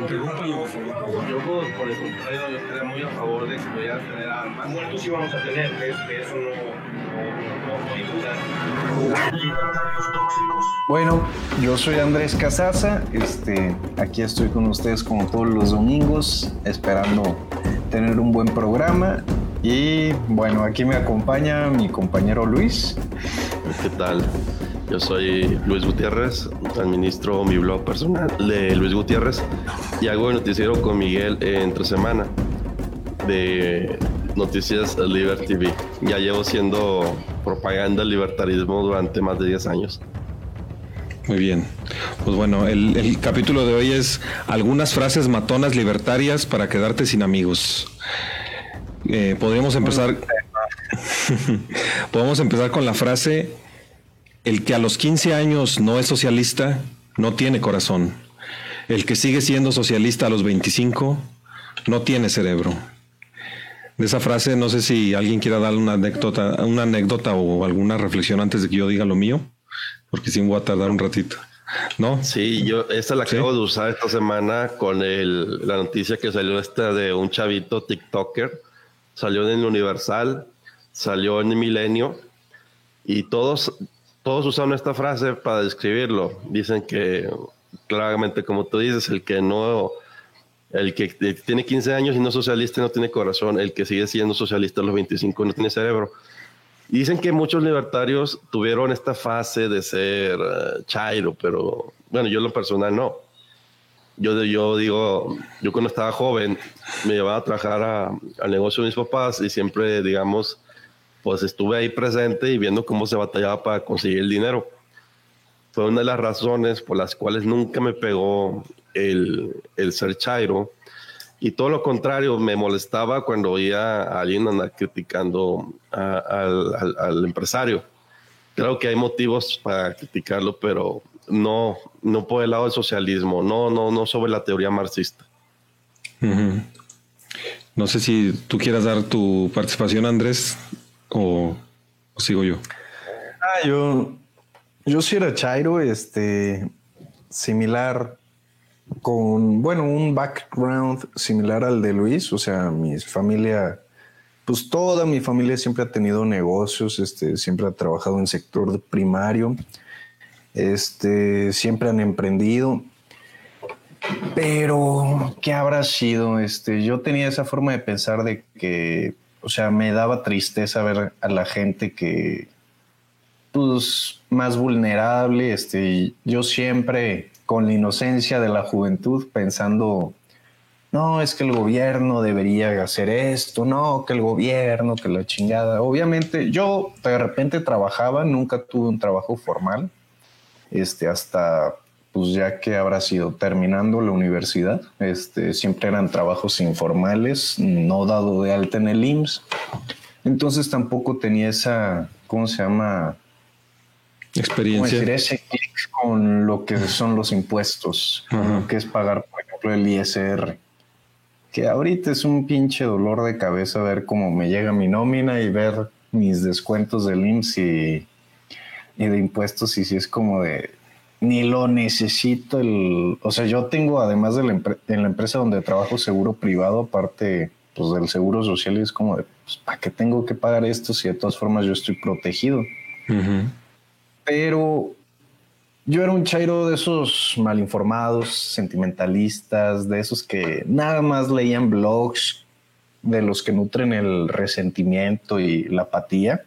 Interrúmpalo, por favor. Yo, por, el contrario, yo estaría muy a favor de que vayan a tener armas. Muertos sí vamos a tener, de, de eso no, no, duda. Bueno, yo soy Andrés Casaza, este, aquí estoy con ustedes como todos los domingos, esperando tener un buen programa. Y bueno, aquí me acompaña mi compañero Luis. ¿Qué tal? Yo soy Luis Gutiérrez, administro mi blog personal de Luis Gutiérrez y hago el noticiero con Miguel entre semana de Noticias Liberty TV. Ya llevo siendo propaganda del libertarismo durante más de 10 años. Muy bien. Pues bueno, el, el capítulo de hoy es algunas frases matonas libertarias para quedarte sin amigos. Eh, podríamos empezar. Podemos empezar con la frase: El que a los 15 años no es socialista no tiene corazón. El que sigue siendo socialista a los 25 no tiene cerebro. De esa frase, no sé si alguien quiera dar una anécdota, una anécdota o alguna reflexión antes de que yo diga lo mío, porque sí me voy a tardar un ratito. ¿No? Sí, yo esta la Sí. acabo de usar esta semana con el, la noticia que salió esta de un chavito TikToker. Salió en el Universal, salió en el Milenio y todos, todos usaron esta frase para describirlo. Dicen que claramente, como tú dices, el que no, el que tiene 15 años y no es socialista no tiene corazón, el que sigue siendo socialista a los 25 no tiene cerebro. Dicen que muchos libertarios tuvieron esta fase de ser eh, chairo, pero bueno, yo lo personal no. Yo, yo digo, yo cuando estaba joven me llevaba a trabajar al negocio de mis papás y siempre, digamos, pues estuve ahí presente y viendo cómo se batallaba para conseguir el dinero. Fue una de las razones por las cuales nunca me pegó el, el ser chairo. Y todo lo contrario, me molestaba cuando oía a alguien andar criticando al, al- empresario. Creo que hay motivos para criticarlo, pero no, no por el lado del socialismo, no, no, no sobre la teoría marxista. No sé si tú quieras dar tu participación, Andrés, o, sigo yo. Ah, yo, yo sí era Chairo, este, similar con, bueno, un background similar al de Luis, o sea, mi familia, pues toda mi familia siempre ha tenido negocios, este, siempre ha trabajado en sector primario, este, siempre han emprendido. Pero, ¿qué habrá sido? Este, yo tenía esa forma de pensar de que, o sea, me daba tristeza ver a la gente que, pues, más vulnerable. Este, yo siempre, con la inocencia de la juventud, pensando, no, es que el gobierno debería hacer esto, no, que el gobierno, que la chingada. Obviamente, yo de repente trabajaba, nunca tuve un trabajo formal, este, hasta pues ya que habrá sido terminando la universidad, este, siempre eran trabajos informales, no dado de alta en el IMSS. Entonces tampoco tenía esa, ¿cómo se llama? ¿Cómo Experiencia. decir? Ese clic con lo que son los impuestos, con Ajá. lo que es pagar, por ejemplo, el ISR. Que ahorita es un pinche dolor de cabeza ver cómo me llega mi nómina y ver mis descuentos del IMSS y, y de impuestos y si es como de ni lo necesito el o sea yo tengo además de la en la empresa donde trabajo seguro privado aparte pues del seguro social y es como de pues, para qué tengo que pagar esto si de todas formas yo estoy protegido pero yo era un chairo de esos malinformados, sentimentalistas, de esos que nada más leían blogs, de los que nutren el resentimiento y la apatía,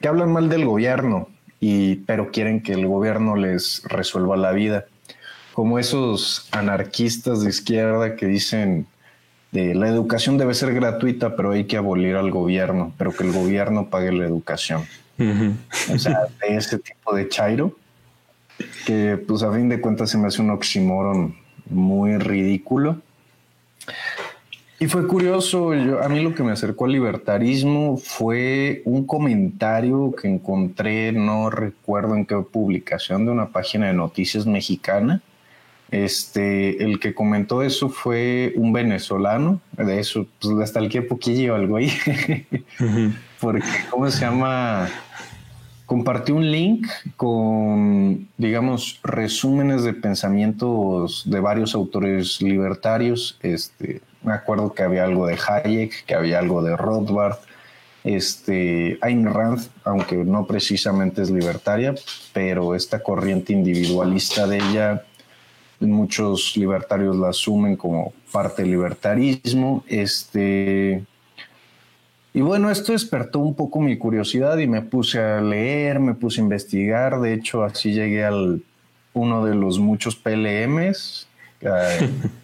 que hablan mal del gobierno, y, pero quieren que el gobierno les resuelva la vida. Como esos anarquistas de izquierda que dicen de la educación debe ser gratuita, pero hay que abolir al gobierno, pero que el gobierno pague la educación o sea, de ese tipo de chairo, que pues a fin de cuentas se me hace un oxímoron muy ridículo. Y fue curioso, yo, a mí lo que me acercó al libertarismo fue un comentario que encontré, no recuerdo en qué publicación, de una página de noticias mexicana. Este, el que comentó eso fue un venezolano, de eso, pues hasta el que poquillo algo ahí, porque, ¿cómo se llama? Compartió un link con, digamos, resúmenes de pensamientos de varios autores libertarios, este, me acuerdo que había algo de Hayek, que había algo de Rothbard, este, Ayn Rand, aunque no precisamente es libertaria, pero esta corriente individualista de ella, muchos libertarios la asumen como parte del libertarismo. Este, y bueno, esto despertó un poco mi curiosidad y me puse a leer, me puse a investigar. De hecho, así llegué al uno de los muchos PLMs,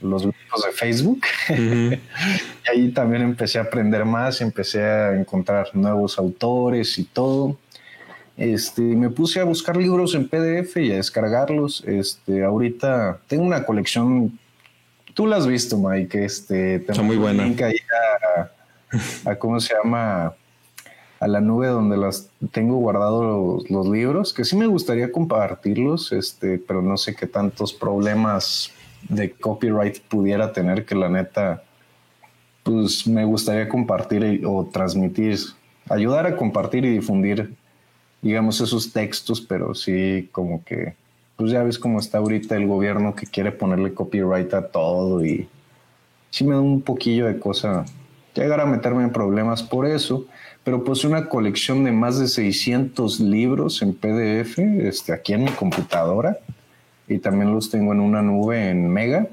los grupos de Facebook. y ahí también empecé a aprender más, empecé a encontrar nuevos autores y todo. Este, me puse a buscar libros en PDF y a descargarlos. Este, ahorita tengo una colección. Tú la has visto, Mike. Este, Son muy buena. A, a, cómo se llama a la nube donde las tengo guardados los, los, libros, que sí me gustaría compartirlos, este, pero no sé qué tantos problemas de copyright pudiera tener que la neta, pues me gustaría compartir o transmitir, ayudar a compartir y difundir, digamos, esos textos, pero sí como que, pues ya ves cómo está ahorita el gobierno que quiere ponerle copyright a todo y sí me da un poquillo de cosa llegar a meterme en problemas por eso, pero pues una colección de más de 600 libros en PDF, este, aquí en mi computadora, y también los tengo en una nube en Mega.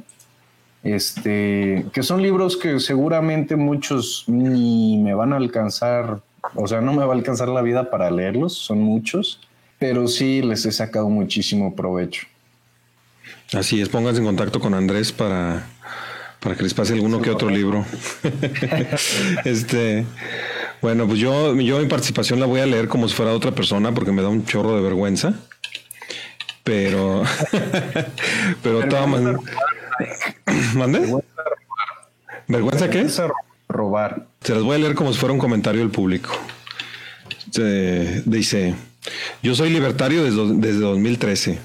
Este, que son libros que seguramente muchos ni me van a alcanzar, o sea, no me va a alcanzar la vida para leerlos, son muchos, pero sí les he sacado muchísimo provecho. Así es, pónganse en contacto con Andrés para, para que les pase alguno que otro libro. este, bueno, pues yo, yo mi participación la voy a leer como si fuera otra persona porque me da un chorro de vergüenza pero pero estaba ¿Mande? ¿Vergüenza qué? Robar. Se las voy a leer como si fuera un comentario del público. Se dice, yo soy libertario desde, desde 2013,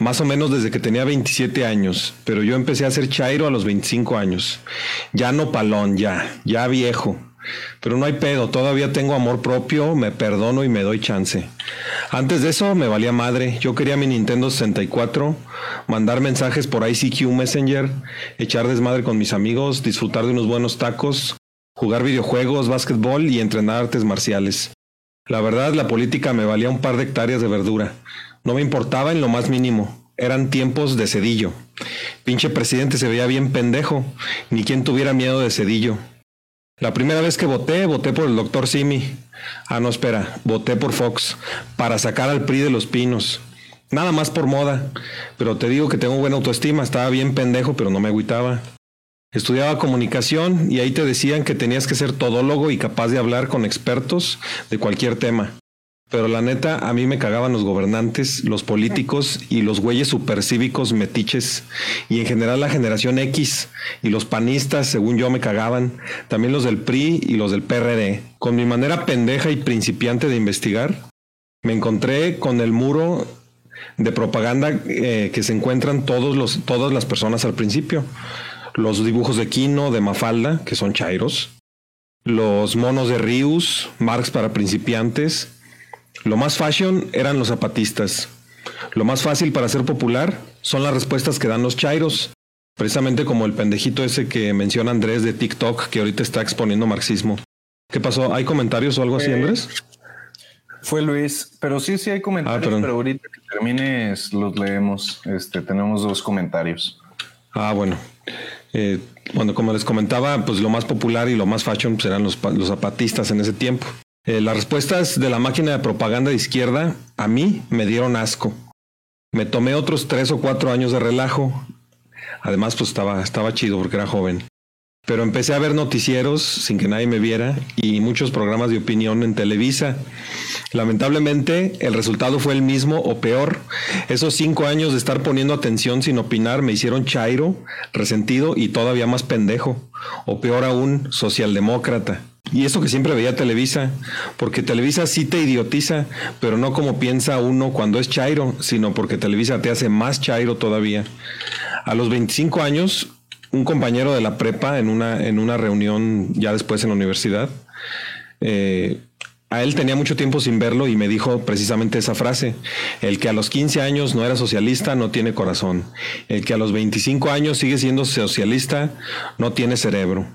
más o menos desde que tenía 27 años, pero yo empecé a ser chairo a los 25 años. Ya no palón, ya, ya viejo. Pero no hay pedo, todavía tengo amor propio, me perdono y me doy chance. Antes de eso me valía madre, yo quería mi Nintendo 64, mandar mensajes por ICQ Messenger, echar desmadre con mis amigos, disfrutar de unos buenos tacos, jugar videojuegos, básquetbol y entrenar artes marciales. La verdad, la política me valía un par de hectáreas de verdura. No me importaba en lo más mínimo. Eran tiempos de cedillo. Pinche presidente se veía bien pendejo, ni quien tuviera miedo de cedillo. La primera vez que voté, voté por el doctor Simi. Ah, no, espera, voté por Fox para sacar al PRI de los pinos. Nada más por moda. Pero te digo que tengo buena autoestima, estaba bien pendejo, pero no me agüitaba. Estudiaba comunicación y ahí te decían que tenías que ser todólogo y capaz de hablar con expertos de cualquier tema. Pero la neta, a mí me cagaban los gobernantes, los políticos y los güeyes supercívicos metiches. Y en general la generación X y los panistas, según yo, me cagaban. También los del PRI y los del PRD. Con mi manera pendeja y principiante de investigar, me encontré con el muro de propaganda eh, que se encuentran todos los, todas las personas al principio. Los dibujos de Kino, de Mafalda, que son chairos. Los monos de Rius, Marx para principiantes lo más fashion eran los zapatistas. Lo más fácil para ser popular son las respuestas que dan los chairos. Precisamente como el pendejito ese que menciona Andrés de TikTok que ahorita está exponiendo marxismo. ¿Qué pasó? ¿Hay comentarios o algo así, Andrés? Fue Luis, pero sí, sí hay comentarios, ah, pero ahorita que termines los leemos. Este, tenemos dos comentarios. Ah, bueno. Eh, bueno, como les comentaba, pues lo más popular y lo más fashion pues, eran los, los zapatistas en ese tiempo. Eh, las respuestas de la máquina de propaganda de izquierda a mí me dieron asco. Me tomé otros tres o cuatro años de relajo. Además, pues estaba, estaba chido porque era joven. pero empecé a ver noticieros sin que nadie me viera y muchos programas de opinión en Televisa. Lamentablemente el resultado fue el mismo o peor. Esos cinco años de estar poniendo atención sin opinar me hicieron chairo, resentido y todavía más pendejo. O peor aún, socialdemócrata. Y eso que siempre veía Televisa, porque Televisa sí te idiotiza, pero no como piensa uno cuando es chairo, sino porque Televisa te hace más chairo todavía. A los 25 años un compañero de la prepa en una, en una reunión ya después en la universidad. Eh, a él tenía mucho tiempo sin verlo y me dijo precisamente esa frase. El que a los 15 años no era socialista no tiene corazón. El que a los 25 años sigue siendo socialista no tiene cerebro.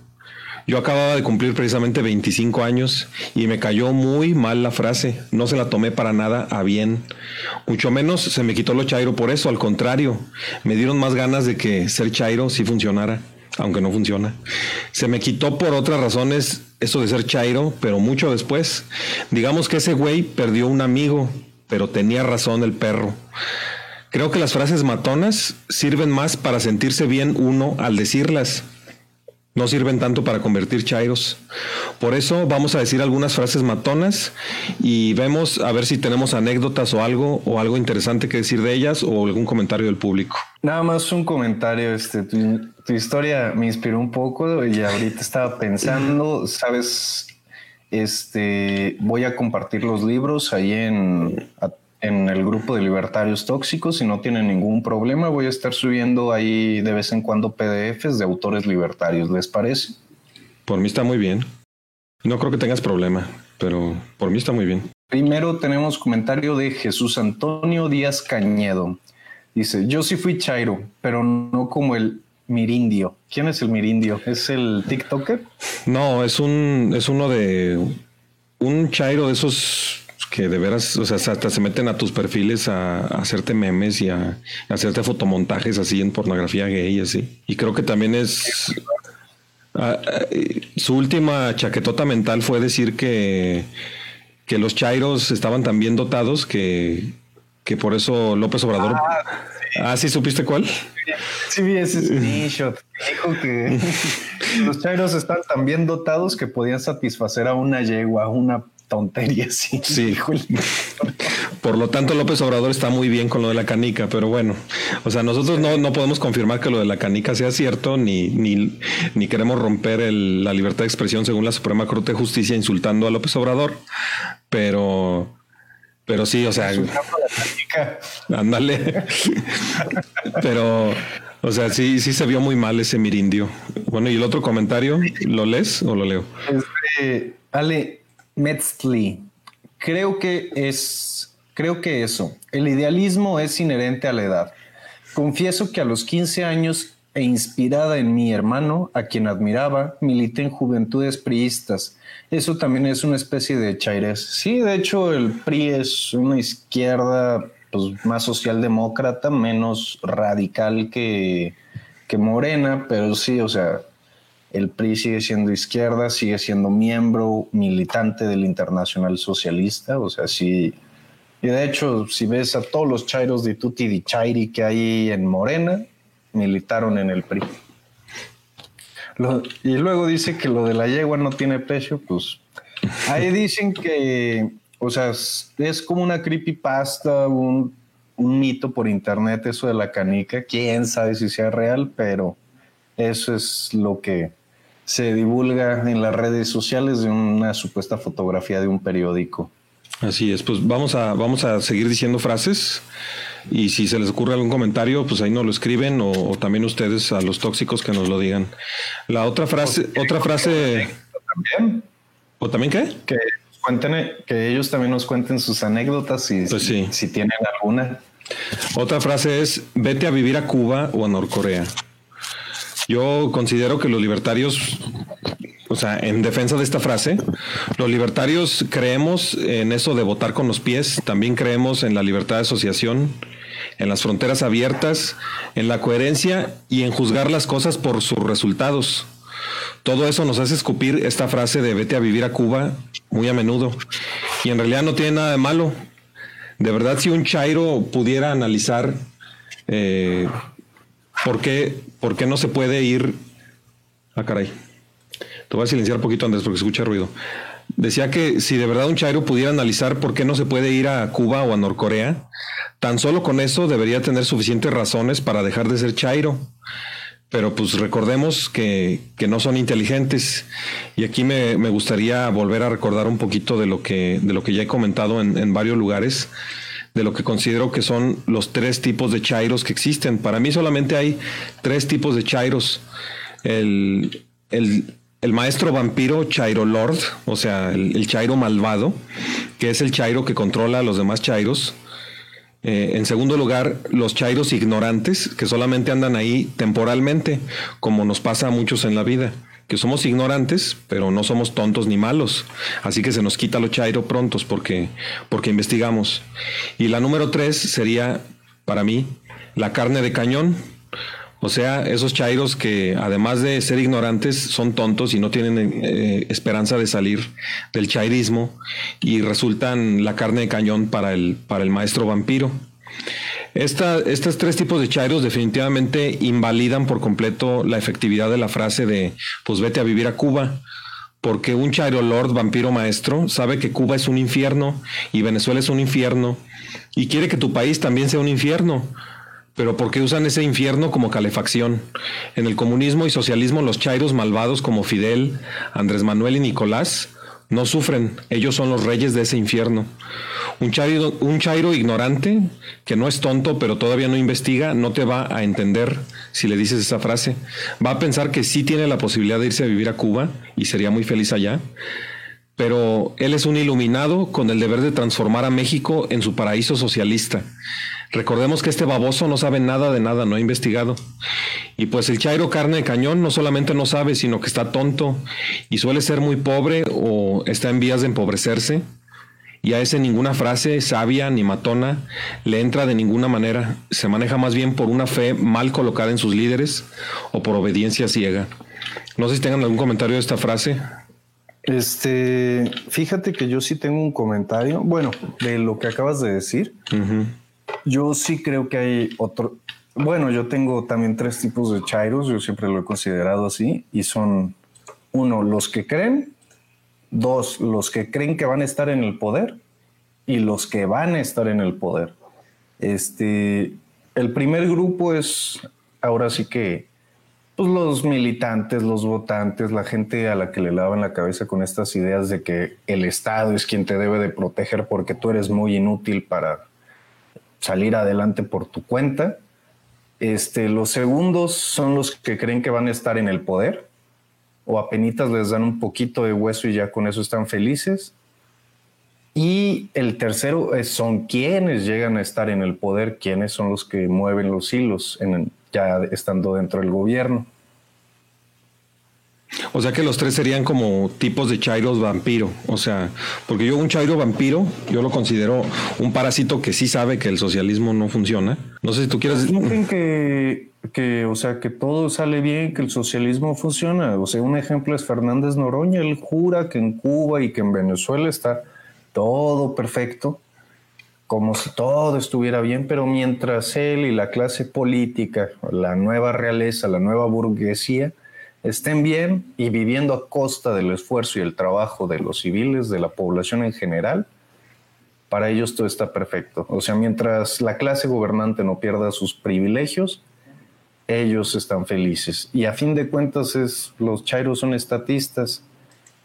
Yo acababa de cumplir precisamente 25 años y me cayó muy mal la frase. No se la tomé para nada a bien. Mucho menos se me quitó lo chairo por eso. Al contrario, me dieron más ganas de que ser chairo sí funcionara, aunque no funciona. Se me quitó por otras razones eso de ser chairo, pero mucho después. Digamos que ese güey perdió un amigo, pero tenía razón el perro. Creo que las frases matonas sirven más para sentirse bien uno al decirlas no sirven tanto para convertir chairos. Por eso vamos a decir algunas frases matonas y vemos a ver si tenemos anécdotas o algo o algo interesante que decir de ellas o algún comentario del público. Nada más un comentario, este, tu, historia me inspiró un poco y ahorita estaba pensando, sabes, este, voy a compartir los libros ahí en en el grupo de libertarios tóxicos. Si no tienen ningún problema, voy a estar subiendo ahí de vez en cuando PDFs de autores libertarios. ¿Les parece? Por mí está muy bien. No creo que tengas problema, pero por mí está muy bien. Primero tenemos comentario de Jesús Antonio Díaz Cañedo. Dice, yo sí fui Chairo, pero no como el Mirindio. ¿Quién es el Mirindio? ¿Es el TikToker? No, es un, es uno de un Chairo de esos que de veras, o sea, hasta se meten a tus perfiles a, hacerte memes y a, hacerte fotomontajes así en pornografía gay, así. Y creo que también es... su última chaquetota mental fue decir que, que los chairos estaban tan bien dotados que, que por eso López Obrador... Ah, sí. supiste cuál? Sí, vi ese screenshot. Dijo que los chairos están tan bien dotados que podían satisfacer a una yegua, una tontería, sí. Sí. Por lo tanto, López Obrador está muy bien con lo de la canica, pero bueno, o sea, nosotros no, no podemos confirmar que lo de la canica sea cierto, ni, ni, ni queremos romper el, la libertad de expresión según la Suprema Corte de Justicia insultando a López Obrador, pero, pero sí, o sea, ándale. pero, o sea, sí, sí se vio muy mal ese mirindio. Bueno, y el otro comentario, ¿lo lees o lo leo? Este, Ale, Metzli. Creo que es, creo que eso. El idealismo es inherente a la edad. Confieso que a los 15 años e inspirada en mi hermano, a quien admiraba, milité en juventudes priistas. Eso también es una especie de chaires. Sí, de hecho, el PRI es una izquierda pues, más socialdemócrata, menos radical que, que Morena, pero sí, o sea, el PRI sigue siendo izquierda, sigue siendo miembro militante del Internacional Socialista, o sea, sí. Y de hecho, si ves a todos los chairos de Tuti di Chairi que hay en Morena, militaron en el PRI. y luego dice que lo de la yegua no tiene precio, pues ahí dicen que, o sea, es como una creepypasta, un, un mito por internet, eso de la canica. Quién sabe si sea real, pero eso es lo que se divulga en las redes sociales de una supuesta fotografía de un periódico. Así es, pues vamos a, vamos a seguir diciendo frases y si se les ocurre algún comentario, pues ahí nos lo escriben o, también ustedes a los tóxicos que nos lo digan. La otra frase, otra frase... ¿También? ¿O también qué? Que cuenten, que ellos también nos cuenten sus anécdotas y pues si, si tienen alguna. Otra frase es, vete a vivir a Cuba o a Norcorea. Yo considero que los libertarios, o sea, en defensa de esta frase, los libertarios creemos en eso de votar con los pies, también creemos en la libertad de asociación, en las fronteras abiertas, en la coherencia y en juzgar las cosas por sus resultados. Todo eso nos hace escupir esta frase de vete a vivir a Cuba muy a menudo. Y en realidad no tiene nada de malo. De verdad, si un Chairo pudiera analizar eh, ¿Por qué, ¿Por qué no se puede ir? Ah, caray. Te voy a silenciar un poquito, Andrés, porque escucha ruido. Decía que si de verdad un Chairo pudiera analizar por qué no se puede ir a Cuba o a Norcorea, tan solo con eso debería tener suficientes razones para dejar de ser Chairo. Pero pues recordemos que, que no son inteligentes. Y aquí me, me, gustaría volver a recordar un poquito de lo que, de lo que ya he comentado en, en varios lugares de lo que considero que son los tres tipos de chairos que existen. Para mí solamente hay tres tipos de chairos. El, el, el maestro vampiro Chairo Lord, o sea, el, Chairo malvado, que es el Chairo que controla a los demás Chairos. Eh, en segundo lugar, los Chairos ignorantes, que solamente andan ahí temporalmente, como nos pasa a muchos en la vida que somos ignorantes, pero no somos tontos ni malos. Así que se nos quita lo chairo prontos porque, porque investigamos. Y la número tres sería, para mí, la carne de cañón. O sea, esos chairos que además de ser ignorantes son tontos y no tienen eh, esperanza de salir del chairismo y resultan la carne de cañón para el, para el maestro vampiro. Estos tres tipos de chairos definitivamente invalidan por completo la efectividad de la frase de pues vete a vivir a Cuba, porque un chairo lord vampiro maestro sabe que Cuba es un infierno y Venezuela es un infierno y quiere que tu país también sea un infierno. Pero ¿por qué usan ese infierno como calefacción? En el comunismo y socialismo los chairos malvados como Fidel, Andrés Manuel y Nicolás no sufren, ellos son los reyes de ese infierno. Un chairo, un ignorante, que no es tonto, pero todavía no investiga, no te va a entender si le dices esa frase. Va a pensar que sí tiene la posibilidad de irse a vivir a Cuba y sería muy feliz allá. Pero él es un iluminado con el deber de transformar a México en su paraíso socialista. Recordemos que este baboso no sabe nada de nada, no ha investigado. Y pues el Chairo carne de cañón no solamente no sabe, sino que está tonto y suele ser muy pobre o está en vías de empobrecerse y a ese ninguna frase sabia ni matona le entra de ninguna manera. Se maneja más bien por una fe mal colocada en sus líderes o por obediencia ciega. No sé si tengan algún comentario de esta frase. Este, fíjate que yo sí tengo un comentario. Bueno, de lo que acabas de decir, uh -huh. Yo sí creo que hay otro. Bueno, yo tengo también tres tipos de chairos. Yo siempre lo he considerado así y son uno los que creen Dos, los que creen que van a estar en el poder y los que van a estar en el poder. Este, el primer grupo es ahora sí que pues los militantes, los votantes, la gente a la que le lavan la cabeza con estas ideas de que el Estado es quien te debe de proteger porque tú eres muy inútil para salir adelante por tu cuenta. Este, los segundos son los que creen que van a estar en el poder o apenas les dan un poquito de hueso y ya con eso están felices. Y el tercero es, son quienes llegan a estar en el poder, quienes son los que mueven los hilos ya estando dentro del gobierno. O sea que los tres serían como tipos de chairos vampiro. O sea, porque yo un chairo vampiro, yo lo considero un parásito que sí sabe que el socialismo no funciona. No sé si tú quieres... Dicen que, que, o sea, que todo sale bien, que el socialismo funciona. O sea, un ejemplo es Fernández Noroña. Él jura que en Cuba y que en Venezuela está todo perfecto, como si todo estuviera bien, pero mientras él y la clase política, la nueva realeza, la nueva burguesía, estén bien y viviendo a costa del esfuerzo y el trabajo de los civiles, de la población en general, para ellos todo está perfecto. O sea, mientras la clase gobernante no pierda sus privilegios, ellos están felices. Y a fin de cuentas, es, los chairos son estatistas,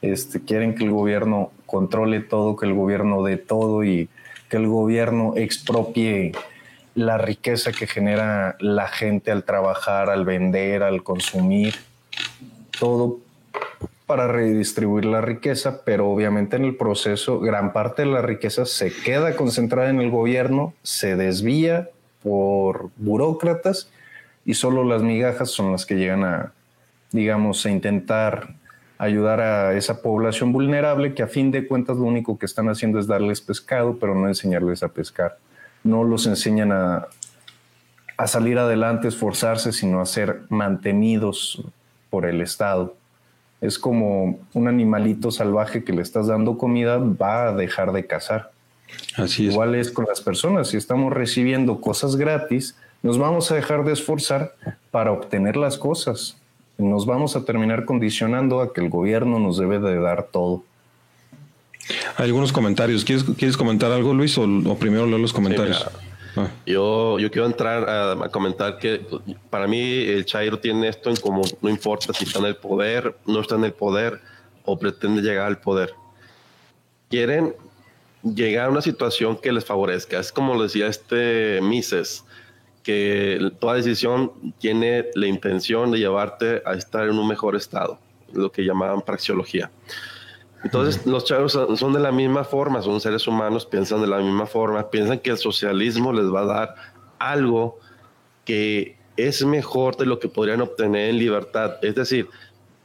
este, quieren que el gobierno controle todo, que el gobierno dé todo y que el gobierno expropie la riqueza que genera la gente al trabajar, al vender, al consumir todo para redistribuir la riqueza, pero obviamente en el proceso gran parte de la riqueza se queda concentrada en el gobierno, se desvía por burócratas y solo las migajas son las que llegan a, digamos, a intentar ayudar a esa población vulnerable que a fin de cuentas lo único que están haciendo es darles pescado, pero no enseñarles a pescar. No los enseñan a, a salir adelante, esforzarse, sino a ser mantenidos por el Estado. Es como un animalito salvaje que le estás dando comida, va a dejar de cazar. Así es. Igual es con las personas, si estamos recibiendo cosas gratis, nos vamos a dejar de esforzar para obtener las cosas. nos vamos a terminar condicionando a que el gobierno nos debe de dar todo. Hay algunos comentarios. ¿Quieres, ¿quieres comentar algo, Luis? O, primero leo los comentarios. Ah. Yo, yo quiero entrar a, comentar que para mí el Chairo tiene esto en como no importa si está en el poder, no está en el poder o pretende llegar al poder. Quieren llegar a una situación que les favorezca. Es como decía este Mises, que toda decisión tiene la intención de llevarte a estar en un mejor estado, lo que llamaban praxeología. Entonces, los chavos son de la misma forma, son seres humanos, piensan de la misma forma, piensan que el socialismo les va a dar algo que es mejor de lo que podrían obtener en libertad. Es decir,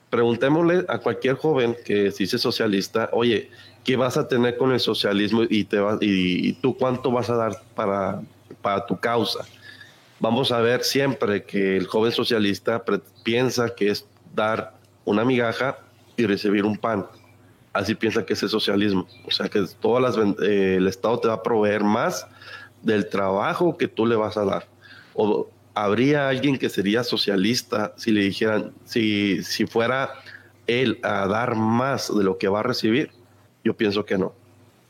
preguntémosle a cualquier joven que se dice socialista, oye, ¿qué vas a tener con el socialismo y, te y, tú cuánto vas a dar para, para tu causa? Vamos a ver siempre que el joven socialista piensa que es dar una migaja y recibir un pan así piensa que es el socialismo. O sea, que todas las, eh, el Estado te va a proveer más del trabajo que tú le vas a dar. O habría alguien que sería socialista si le dijeran, si, si fuera él a dar más de lo que va a recibir. Yo pienso que no.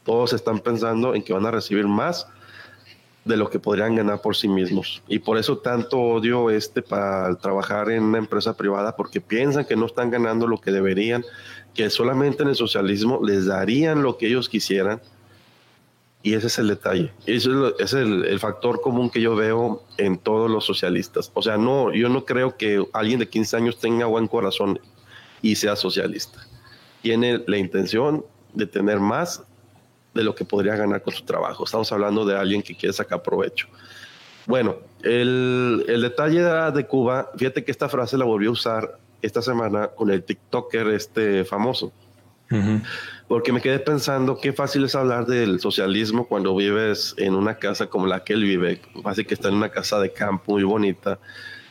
Todos están pensando en que van a recibir más de lo que podrían ganar por sí mismos. Y por eso tanto odio este para trabajar en una empresa privada, porque piensan que no están ganando lo que deberían, que solamente en el socialismo les darían lo que ellos quisieran. Y ese es el detalle. Eso es, el, factor común que yo veo en todos los socialistas. O sea, no, yo no creo que alguien de 15 años tenga buen corazón y sea socialista. Tiene la intención de tener más de lo que podría ganar con su trabajo. Estamos hablando de alguien que quiere sacar provecho. Bueno, el, el detalle de Cuba, fíjate que esta frase la volvió a usar esta semana con el TikToker este famoso. Porque me quedé pensando qué fácil es hablar del socialismo cuando vives en una casa como la que él vive, así que está en una casa de campo muy bonita.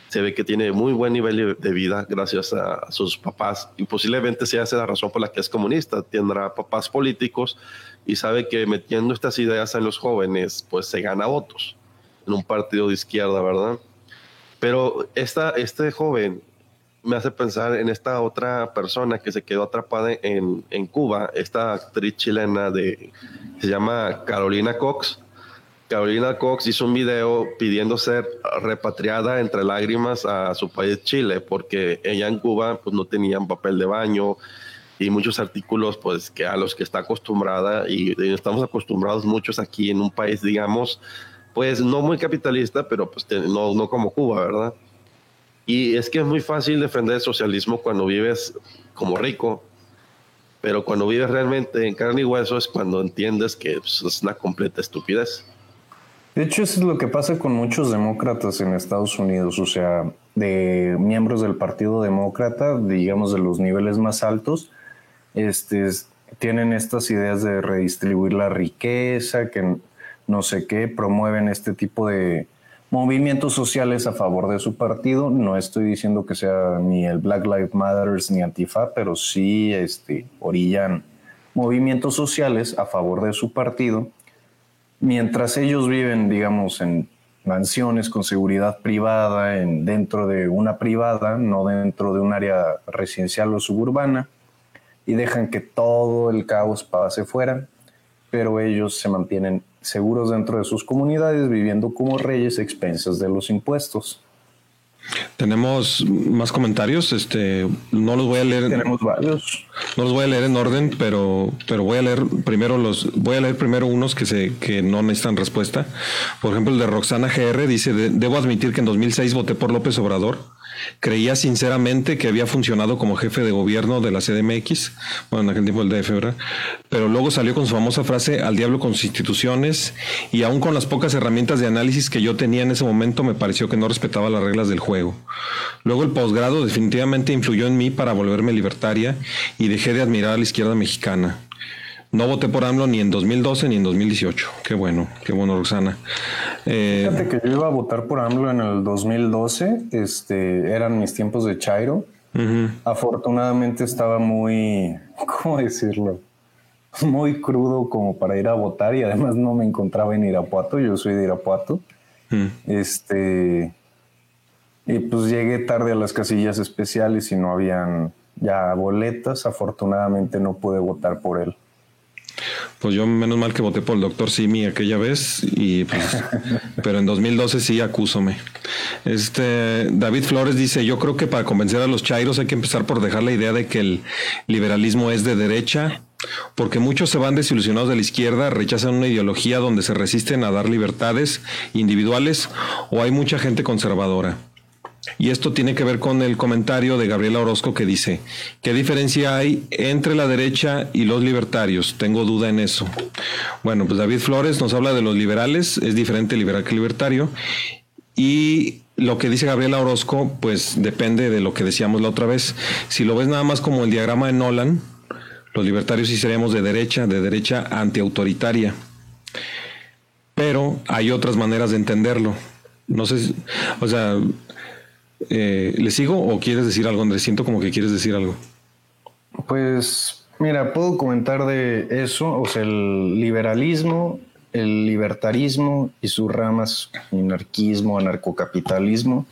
Se ve que tiene muy buen nivel de vida gracias a sus papás y posiblemente sea esa la razón por la que es comunista. Tendrá papás políticos y sabe que metiendo estas ideas en los jóvenes, pues se gana votos en un partido de izquierda, ¿verdad? Pero esta, este joven me hace pensar en esta otra persona que se quedó atrapada en, en Cuba, esta actriz chilena de, se llama Carolina Cox. Carolina Cox hizo un video pidiendo ser repatriada entre lágrimas a su país Chile, porque ella en Cuba pues no tenían papel de baño y muchos artículos pues que a los que está acostumbrada y, estamos acostumbrados muchos aquí en un país digamos pues no muy capitalista, pero pues no, no como Cuba, ¿verdad? Y es que es muy fácil defender el socialismo cuando vives como rico, pero cuando vives realmente en carne y hueso es cuando entiendes que pues, es una completa estupidez. De hecho, eso es lo que pasa con muchos demócratas en Estados Unidos, o sea, de miembros del Partido Demócrata, digamos de los niveles más altos, este, tienen estas ideas de redistribuir la riqueza, que no sé qué, promueven este tipo de, movimientos sociales a favor de su partido. No estoy diciendo que sea ni el Black Lives Matter ni Antifa, pero sí este, orillan movimientos sociales a favor de su partido, mientras ellos viven, digamos, en mansiones con seguridad privada, en, dentro de una privada, no dentro de un área residencial o suburbana, y dejan que todo el caos pase fuera, pero ellos se mantienen seguros dentro de sus comunidades, viviendo como reyes a expensas de los impuestos. Tenemos más comentarios, este, no los voy a leer. Tenemos varios. No los voy a leer en orden, pero, pero voy a leer primero los, voy a leer primero unos que se, que no necesitan respuesta. Por ejemplo, el de Roxana GR dice: debo admitir que en 2006 voté por López Obrador Creía sinceramente que había funcionado como jefe de gobierno de la CDMX, bueno, en aquel tiempo el DF. Pero luego salió con su famosa frase, al diablo con sus instituciones, y aún con las pocas herramientas de análisis que yo tenía en ese momento, me pareció que no respetaba las reglas del juego. Luego el posgrado definitivamente influyó en mí para volverme libertaria y dejé de admirar a la izquierda mexicana. No voté por AMLO ni en 2012 ni en 2018. Qué bueno, qué bueno, Roxana. Eh, Fíjate que yo iba a votar por AMLO en el 2012. Este, eran mis tiempos de Chairo. Afortunadamente estaba muy, ¿cómo decirlo? Muy crudo como para ir a votar y además no me encontraba en Irapuato. Yo soy de Irapuato. Este, Y pues llegué tarde a las casillas especiales y no habían ya boletas. Afortunadamente no pude votar por él. Pues yo menos mal que voté por el doctor Simi aquella vez, y pues, pero en 2012 sí acúsome. Este David Flores dice, yo creo que para convencer a los chairos hay que empezar por dejar la idea de que el liberalismo es de derecha, porque muchos se van desilusionados de la izquierda, rechazan una ideología donde se resisten a dar libertades individuales o hay mucha gente conservadora. Y esto tiene que ver con el comentario de Gabriela Orozco que dice, ¿qué diferencia hay entre la derecha y los libertarios? Tengo duda en eso. Bueno, pues David Flores nos habla de los liberales, es diferente liberal que libertario. Y lo que dice Gabriela Orozco, pues depende de lo que decíamos la otra vez. Si lo ves nada más como el diagrama de Nolan, los libertarios sí seríamos de derecha, de derecha antiautoritaria. Pero hay otras maneras de entenderlo. No sé, o sea, eh, ¿Le sigo o quieres decir algo, Andrés? Siento como que quieres decir algo. Pues mira, puedo comentar de eso, o sea, el liberalismo, el libertarismo y sus ramas, anarquismo, anarcocapitalismo.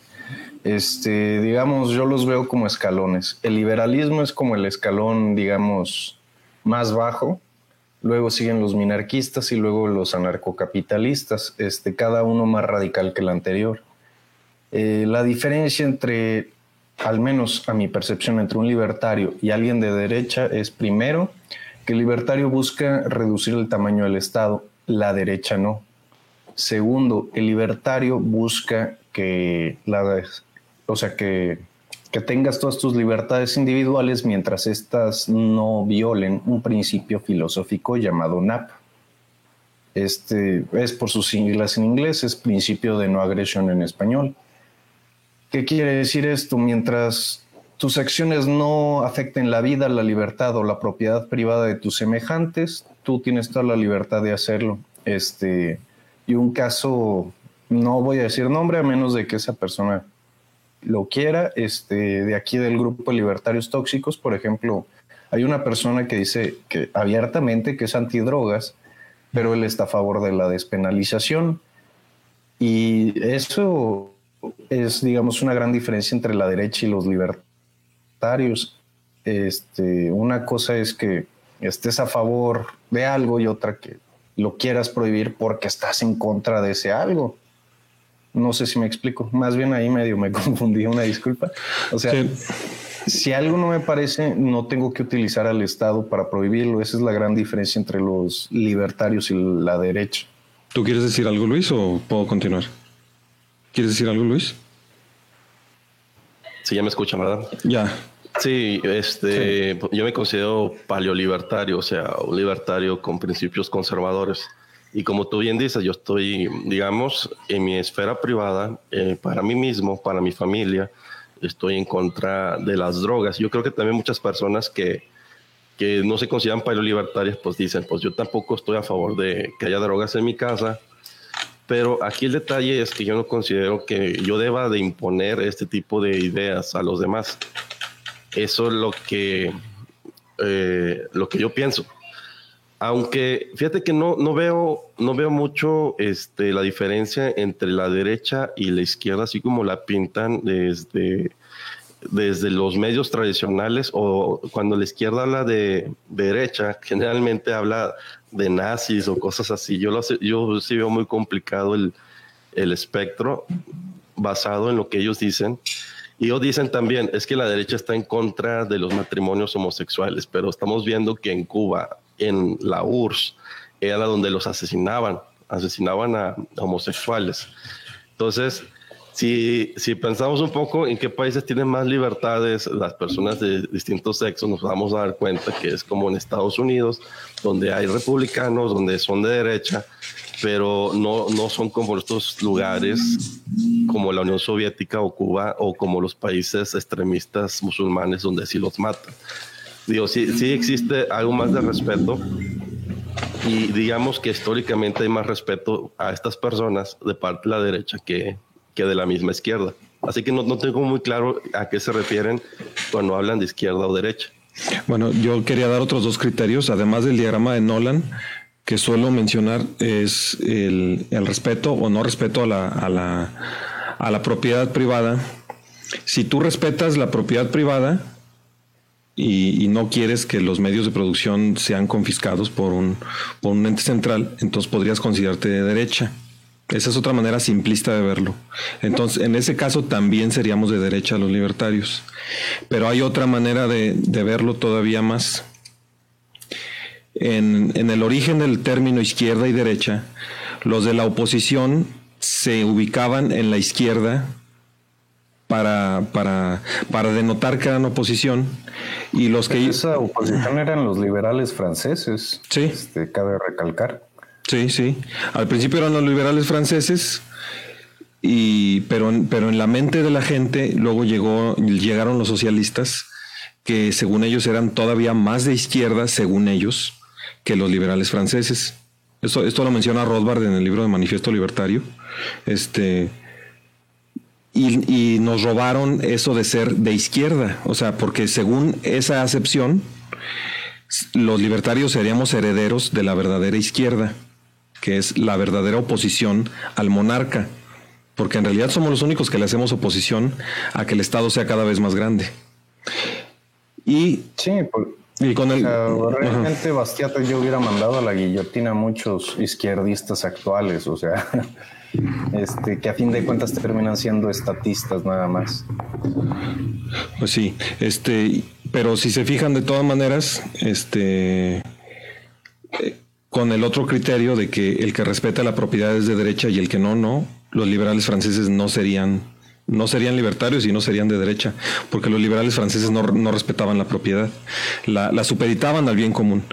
Este, digamos, yo los veo como escalones. El liberalismo es como el escalón, digamos, más bajo. Luego siguen los minarquistas y luego los anarcocapitalistas, este, cada uno más radical que el anterior. Eh, la diferencia entre, al menos a mi percepción, entre un libertario y alguien de derecha es primero que el libertario busca reducir el tamaño del Estado, la derecha no. Segundo, el libertario busca que, la, o sea, que, que tengas todas tus libertades individuales mientras éstas no violen un principio filosófico llamado NAP. Este es por sus siglas en inglés, es principio de no agresión en español. ¿Qué quiere decir esto? Mientras tus acciones no afecten la vida, la libertad o la propiedad privada de tus semejantes, tú tienes toda la libertad de hacerlo. Este, y un caso, no voy a decir nombre a menos de que esa persona lo quiera, este, de aquí del grupo libertarios tóxicos, por ejemplo, hay una persona que dice que abiertamente que es antidrogas, pero él está a favor de la despenalización. Y eso es, digamos, una gran diferencia entre la derecha y los libertarios. Este, una cosa es que estés a favor de algo y otra que lo quieras prohibir porque estás en contra de ese algo. No sé si me explico. Más bien ahí medio me confundí, una disculpa. O sea, si algo no me parece, no tengo que utilizar al Estado para prohibirlo. Esa es la gran diferencia entre los libertarios y la derecha. ¿Tú quieres decir algo, Luis, o puedo continuar? ¿Quieres decir algo, Luis? Sí, ya me escuchan, ¿verdad? Ya. Sí, este, yo me considero paleolibertario, o sea, un libertario con principios conservadores. Y como tú bien dices, yo estoy, digamos, en mi esfera privada, eh, para mí mismo, para mi familia, estoy en contra de las drogas. Yo creo que también muchas personas que, que no se consideran paleolibertarias, pues dicen, pues yo tampoco estoy a favor de que haya drogas en mi casa, pero aquí el detalle es que yo no considero que yo deba de imponer este tipo de ideas a los demás. Eso es lo que, eh, lo que yo pienso. Aunque fíjate que no, no, veo, no veo mucho este, la diferencia entre la derecha y la izquierda, así como la pintan desde, desde los medios tradicionales o cuando la izquierda habla de derecha, generalmente habla de nazis o cosas así. Yo, lo, yo sí veo muy complicado el, el espectro basado en lo que ellos dicen. Y ellos dicen también, es que la derecha está en contra de los matrimonios homosexuales, pero estamos viendo que en Cuba, en la URSS, era donde los asesinaban, asesinaban a homosexuales. Entonces, si, si pensamos un poco en qué países tienen más libertades las personas de distintos sexos, nos vamos a dar cuenta que es como en Estados Unidos, donde hay republicanos, donde son de derecha, pero no, no son como estos lugares como la Unión Soviética o Cuba o como los países extremistas musulmanes donde sí los matan. Digo, sí, sí existe algo más de respeto y digamos que históricamente hay más respeto a estas personas de parte de la derecha que que de la misma izquierda. Así que no, no tengo muy claro a qué se refieren cuando hablan de izquierda o derecha. Bueno, yo quería dar otros dos criterios, además del diagrama de Nolan, que suelo mencionar es el, el respeto o no respeto a la, a la, a la propiedad privada si tú respetas la propiedad privada y, no quieres que los medios de producción sean confiscados por un, por un ente central, entonces podrías considerarte de derecha. Esa es otra manera simplista de verlo. Entonces, en ese caso también seríamos de derecha los libertarios. Pero hay otra manera de, de verlo todavía más. En, en, el origen del término izquierda y derecha, los de la oposición se ubicaban en la izquierda para, para, para denotar que eran oposición y los que... Esa oposición eran los liberales franceses. Sí. Este, cabe recalcar. Sí, sí. Al principio eran los liberales franceses, y, pero, pero en la mente de la gente luego llegó, llegaron los socialistas, que según ellos eran todavía más de izquierda, según ellos, que los liberales franceses. Esto, esto lo menciona Rothbard en el libro de Manifiesto Libertario. Este, y, y nos robaron eso de ser de izquierda. O sea, porque según esa acepción, los libertarios seríamos herederos de la verdadera izquierda que es la verdadera oposición al monarca, porque en realidad somos los únicos que le hacemos oposición a que el Estado sea cada vez más grande. Y, sí, y con el... O sea, realmente Bastiata yo hubiera mandado a la guillotina a muchos izquierdistas actuales, o sea, este, que a fin de cuentas terminan siendo estatistas nada más. Pues sí, este, pero si se fijan de todas maneras, este con el otro criterio de que el que respeta la propiedad es de derecha y el que no, no, los liberales franceses no serían, no serían libertarios y no serían de derecha, porque los liberales franceses no, no respetaban la propiedad, la, la, supeditaban al bien común.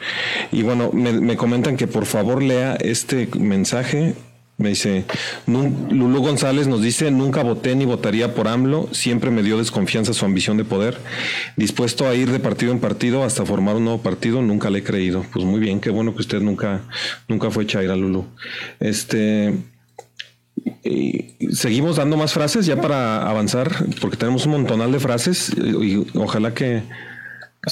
Y bueno, me, me comentan que por favor lea este mensaje me dice, Lulú González nos dice, nunca voté ni votaría por AMLO, siempre me dio desconfianza su ambición de poder, dispuesto a ir de partido en partido hasta formar un nuevo partido, nunca le he creído. Pues muy bien, qué bueno que usted nunca, nunca fue Chaira Lulú. Este, seguimos dando más frases ya para avanzar, porque tenemos un montonal de frases y ojalá que,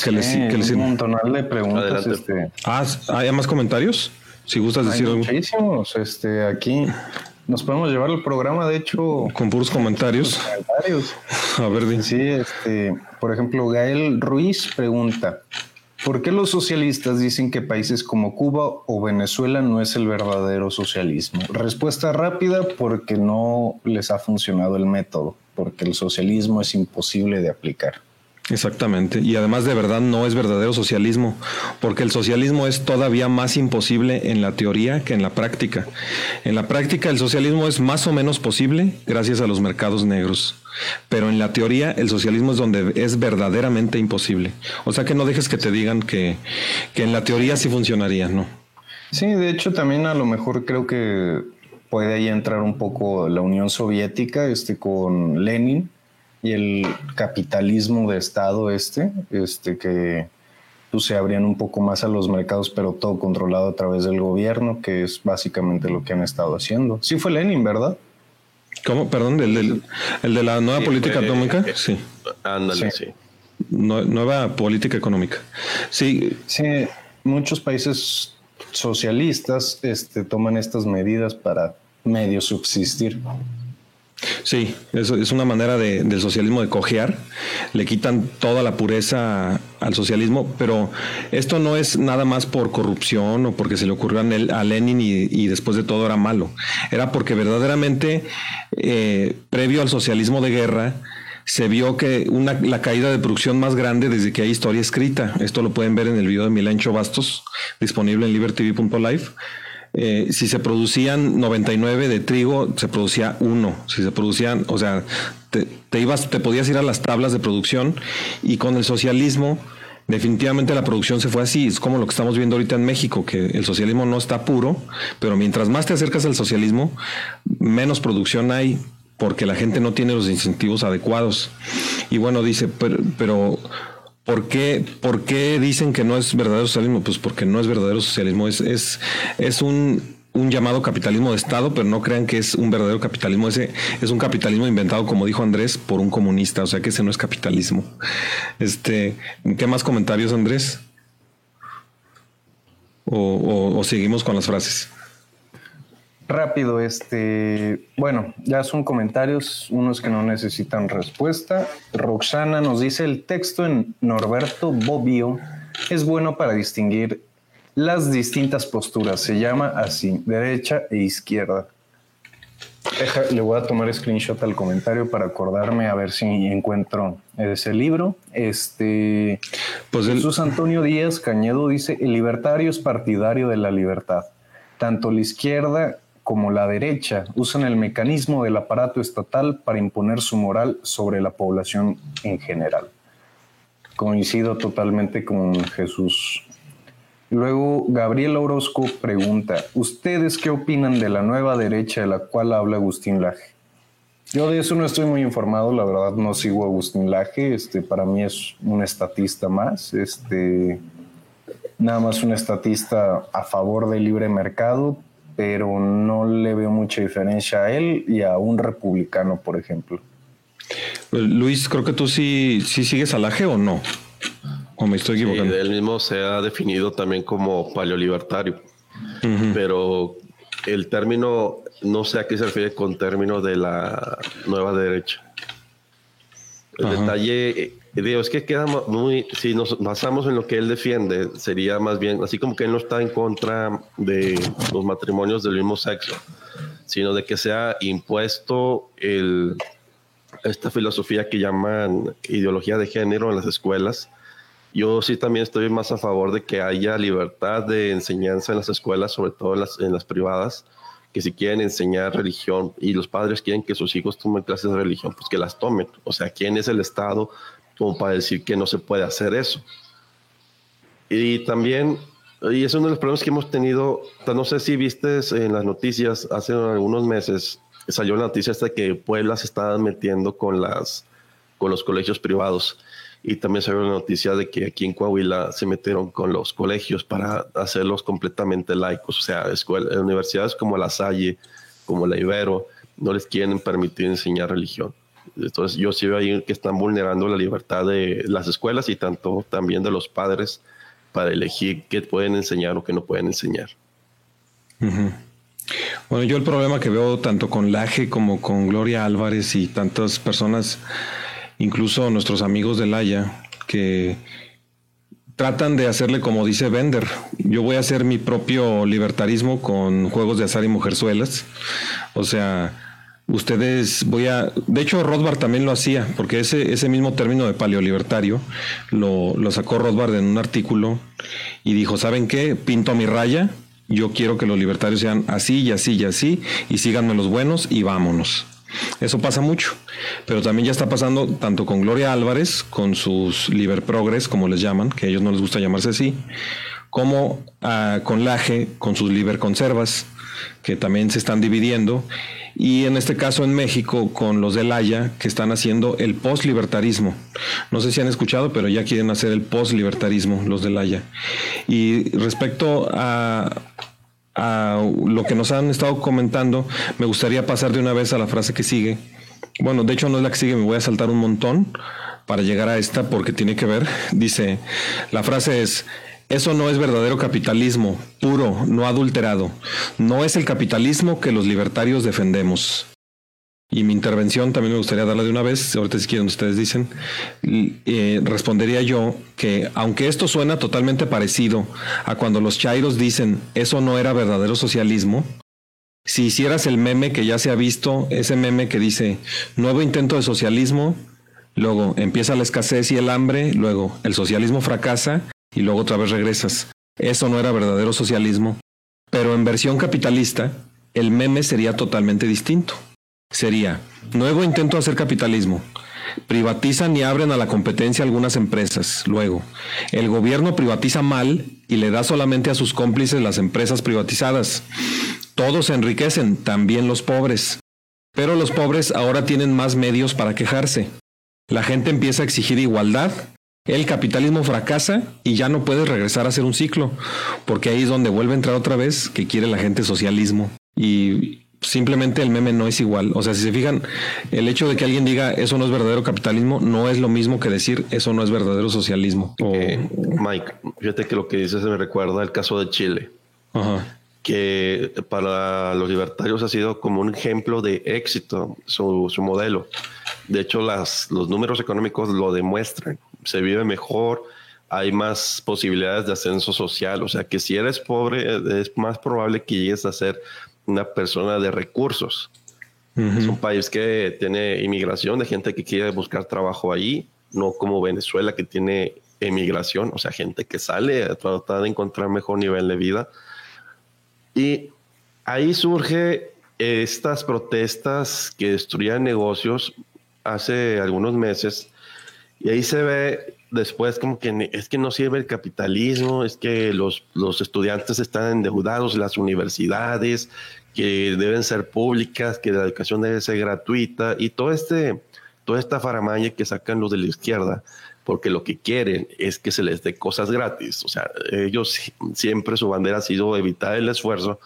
que, les, que les, un montonal de preguntas. Este... Ah, ¿hay más comentarios? Si gustas decir algo. Muchísimos. Este, aquí nos podemos llevar el programa, de hecho. Con puros comentarios. comentarios. A ver. Sí, este, por ejemplo, Gael Ruiz pregunta: ¿Por qué los socialistas dicen que países como Cuba o Venezuela no es el verdadero socialismo? Respuesta rápida: porque no les ha funcionado el método, porque el socialismo es imposible de aplicar. Exactamente. Y además de verdad no es verdadero socialismo, porque el socialismo es todavía más imposible en la teoría que en la práctica. En la práctica el socialismo es más o menos posible gracias a los mercados negros, pero en la teoría el socialismo es donde es verdaderamente imposible. O sea que no dejes que te digan que, que en la teoría sí funcionaría, ¿no? Sí, de hecho también a lo mejor creo que puede ahí entrar un poco la Unión Soviética este, con Lenin y el capitalismo de Estado este, este que pues, se abrían un poco más a los mercados, pero todo controlado a través del gobierno, que es básicamente lo que han estado haciendo. Sí fue Lenin, ¿verdad? ¿Cómo? Perdón, ¿el, del, el de la nueva sí, política fue, atómica? Eh, sí. Ándale, sí. sí. nueva política económica. Sí. Sí, muchos países socialistas este, toman estas medidas para medio subsistir. Sí, eso es una manera de, del socialismo de cojear. Le quitan toda la pureza al socialismo, pero esto no es nada más por corrupción o porque se le ocurrió a Lenin y, después de todo era malo. Era porque verdaderamente, eh, previo al socialismo de guerra, se vio que una, la caída de producción más grande desde que hay historia escrita. Esto lo pueden ver en el video de Milancho Bastos, disponible en libertv.live. Eh, si se producían 99 de trigo, se producía uno. Si se producían, o sea, te, te, ibas, te podías ir a las tablas de producción y con el socialismo, definitivamente la producción se fue así. Es como lo que estamos viendo ahorita en México, que el socialismo no está puro, pero mientras más te acercas al socialismo, menos producción hay porque la gente no tiene los incentivos adecuados. Y bueno, dice, pero, pero ¿Por qué, ¿Por qué dicen que no es verdadero socialismo? Pues porque no es verdadero socialismo, es, es, es un, un llamado capitalismo de Estado, pero no crean que es un verdadero capitalismo. Ese es un capitalismo inventado, como dijo Andrés, por un comunista, o sea que ese no es capitalismo. Este, ¿Qué más comentarios, Andrés? ¿O, o, o seguimos con las frases? Rápido, este, bueno, ya son comentarios, unos que no necesitan respuesta. Roxana nos dice el texto en Norberto Bobbio es bueno para distinguir las distintas posturas. Se llama así, derecha e izquierda. le voy a tomar screenshot al comentario para acordarme a ver si encuentro ese libro. Este, pues Jesús Antonio Díaz Cañedo dice, el libertario es partidario de la libertad. Tanto la izquierda como la derecha usan el mecanismo del aparato estatal para imponer su moral sobre la población en general. Coincido totalmente con Jesús. Luego, Gabriel Orozco pregunta, ¿ustedes qué opinan de la nueva derecha de la cual habla Agustín Laje? Yo de eso no estoy muy informado, la verdad no sigo Agustín Laje, este, para mí es un estatista más, este, nada más un estatista a favor del libre mercado, pero no le veo mucha diferencia a él y a un republicano, por ejemplo. Luis, creo que tú sí, sí sigues a Laje o no. ¿O me estoy equivocando? él mismo se ha definido también como paleolibertario. Pero el término, no sé a qué se refiere con término de la nueva derecha. El detalle Digo, es que queda muy, si nos basamos en lo que él defiende, sería más bien, así como que él no está en contra de los matrimonios del mismo sexo, sino de que sea impuesto el, esta filosofía que llaman ideología de género en las escuelas. Yo sí también estoy más a favor de que haya libertad de enseñanza en las escuelas, sobre todo en las, en las privadas, que si quieren enseñar religión y los padres quieren que sus hijos tomen clases de religión, pues que las tomen. O sea, ¿quién es el Estado como para decir que no se puede hacer eso. Y también, y es uno de los problemas que hemos tenido, no sé si viste en las noticias, hace algunos meses salió la noticia de que Puebla se estaba metiendo con, las, con los colegios privados. Y también salió la noticia de que aquí en Coahuila se metieron con los colegios para hacerlos completamente laicos. O sea, universidades como la Salle, como la Ibero, no les quieren permitir enseñar religión. Entonces yo sí veo ahí que están vulnerando la libertad de las escuelas y tanto también de los padres para elegir qué pueden enseñar o qué no pueden enseñar. Bueno, yo el problema que veo tanto con Laje como con Gloria Álvarez y tantas personas, incluso nuestros amigos de Laia, que tratan de hacerle como dice Bender. Yo voy a hacer mi propio libertarismo con juegos de azar y mujerzuelas. O sea, Ustedes voy a. De hecho, Rothbard también lo hacía, porque ese, ese mismo término de paleolibertario lo, lo sacó Rothbard en un artículo y dijo: ¿Saben qué? Pinto mi raya. Yo quiero que los libertarios sean así y así y así, y síganme los buenos y vámonos. Eso pasa mucho, pero también ya está pasando tanto con Gloria Álvarez, con sus Liber Progress, como les llaman, que a ellos no les gusta llamarse así, como uh, con Laje, con sus Liber Conservas, que también se están dividiendo y en este caso en México con los del Haya que están haciendo el post-libertarismo. No sé si han escuchado, pero ya quieren hacer el post-libertarismo los del Haya. Y respecto a, a lo que nos han estado comentando, me gustaría pasar de una vez a la frase que sigue. Bueno, de hecho no es la que sigue, me voy a saltar un montón para llegar a esta porque tiene que ver. Dice, la frase es, eso no es verdadero capitalismo, puro, no adulterado. No es el capitalismo que los libertarios defendemos. Y mi intervención también me gustaría darla de una vez, ahorita si quieren ustedes dicen, eh, respondería yo que aunque esto suena totalmente parecido a cuando los chairos dicen eso no era verdadero socialismo, si hicieras el meme que ya se ha visto, ese meme que dice nuevo intento de socialismo, luego empieza la escasez y el hambre, luego el socialismo fracasa y luego otra vez regresas. Eso no era verdadero socialismo. Pero en versión capitalista, el meme sería totalmente distinto. Sería, nuevo intento hacer capitalismo. Privatizan y abren a la competencia algunas empresas. Luego, el gobierno privatiza mal y le da solamente a sus cómplices las empresas privatizadas. Todos se enriquecen, también los pobres. Pero los pobres ahora tienen más medios para quejarse. La gente empieza a exigir igualdad el capitalismo fracasa y ya no puedes regresar a hacer un ciclo, porque ahí es donde vuelve a entrar otra vez que quiere la gente socialismo. Y simplemente el meme no es igual. O sea, si se fijan, el hecho de que alguien diga eso no es verdadero capitalismo no es lo mismo que decir eso no es verdadero socialismo. Mike, fíjate que lo que dices me recuerda el caso de Chile. que para los libertarios ha sido como un ejemplo de éxito su, su modelo. De hecho, las, los números económicos lo demuestran. Se vive mejor, hay más posibilidades de ascenso social. O sea que si eres pobre, es más probable que llegues a ser una persona de recursos. Es un país que tiene inmigración de gente que quiere buscar trabajo allí, no como Venezuela que tiene emigración, o sea, gente que sale a tratar de encontrar mejor nivel de vida. Y ahí surge estas protestas que destruían negocios hace algunos meses y ahí se ve después como que es que no sirve el capitalismo, es que los, los estudiantes están endeudados, las universidades, que deben ser públicas, que la educación debe ser gratuita y todo este, toda esta faramaña que sacan los de la izquierda, porque lo que quieren es que se les dé cosas gratis. O sea, ellos siempre su bandera ha sido evitar el esfuerzo,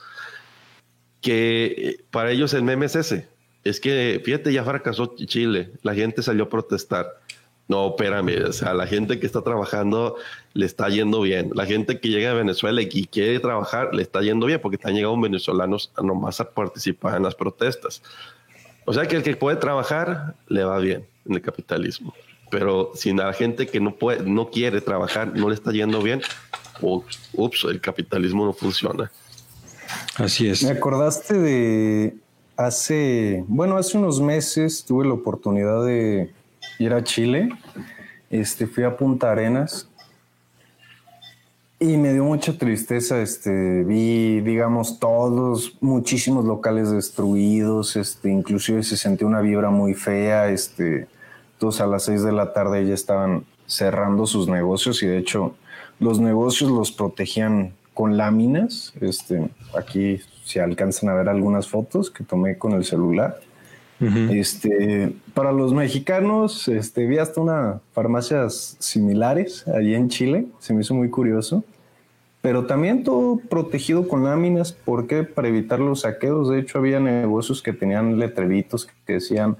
que para ellos el meme es ese. Es que, fíjate, ya fracasó Chile, la gente salió a protestar no, espérame, o sea, la gente que está trabajando le está yendo bien. La gente que llega a Venezuela y quiere trabajar le está yendo bien porque están llegando venezolanos nomás a participar en las protestas. O sea que el que puede trabajar le va bien en el capitalismo. Pero si la gente que no puede, no quiere trabajar, no le está yendo bien, ups, el capitalismo no funciona. Así es. Me acordaste de hace, bueno, hace unos meses tuve la oportunidad de ir a Chile. Este, fui a Punta Arenas y me dio mucha tristeza. Este, vi, digamos, todos, muchísimos locales destruidos. Este, inclusive se sentía una vibra muy fea. Este, todos a las seis de la tarde ya estaban cerrando sus negocios y de hecho los negocios los protegían con láminas. Este, aquí se alcanzan a ver algunas fotos que tomé con el celular. Este, para los mexicanos, este, vi hasta unas farmacias similares allí en Chile, se me hizo muy curioso, pero también todo protegido con láminas, porque Para evitar los saqueos, de hecho había negocios que tenían letreritos que decían,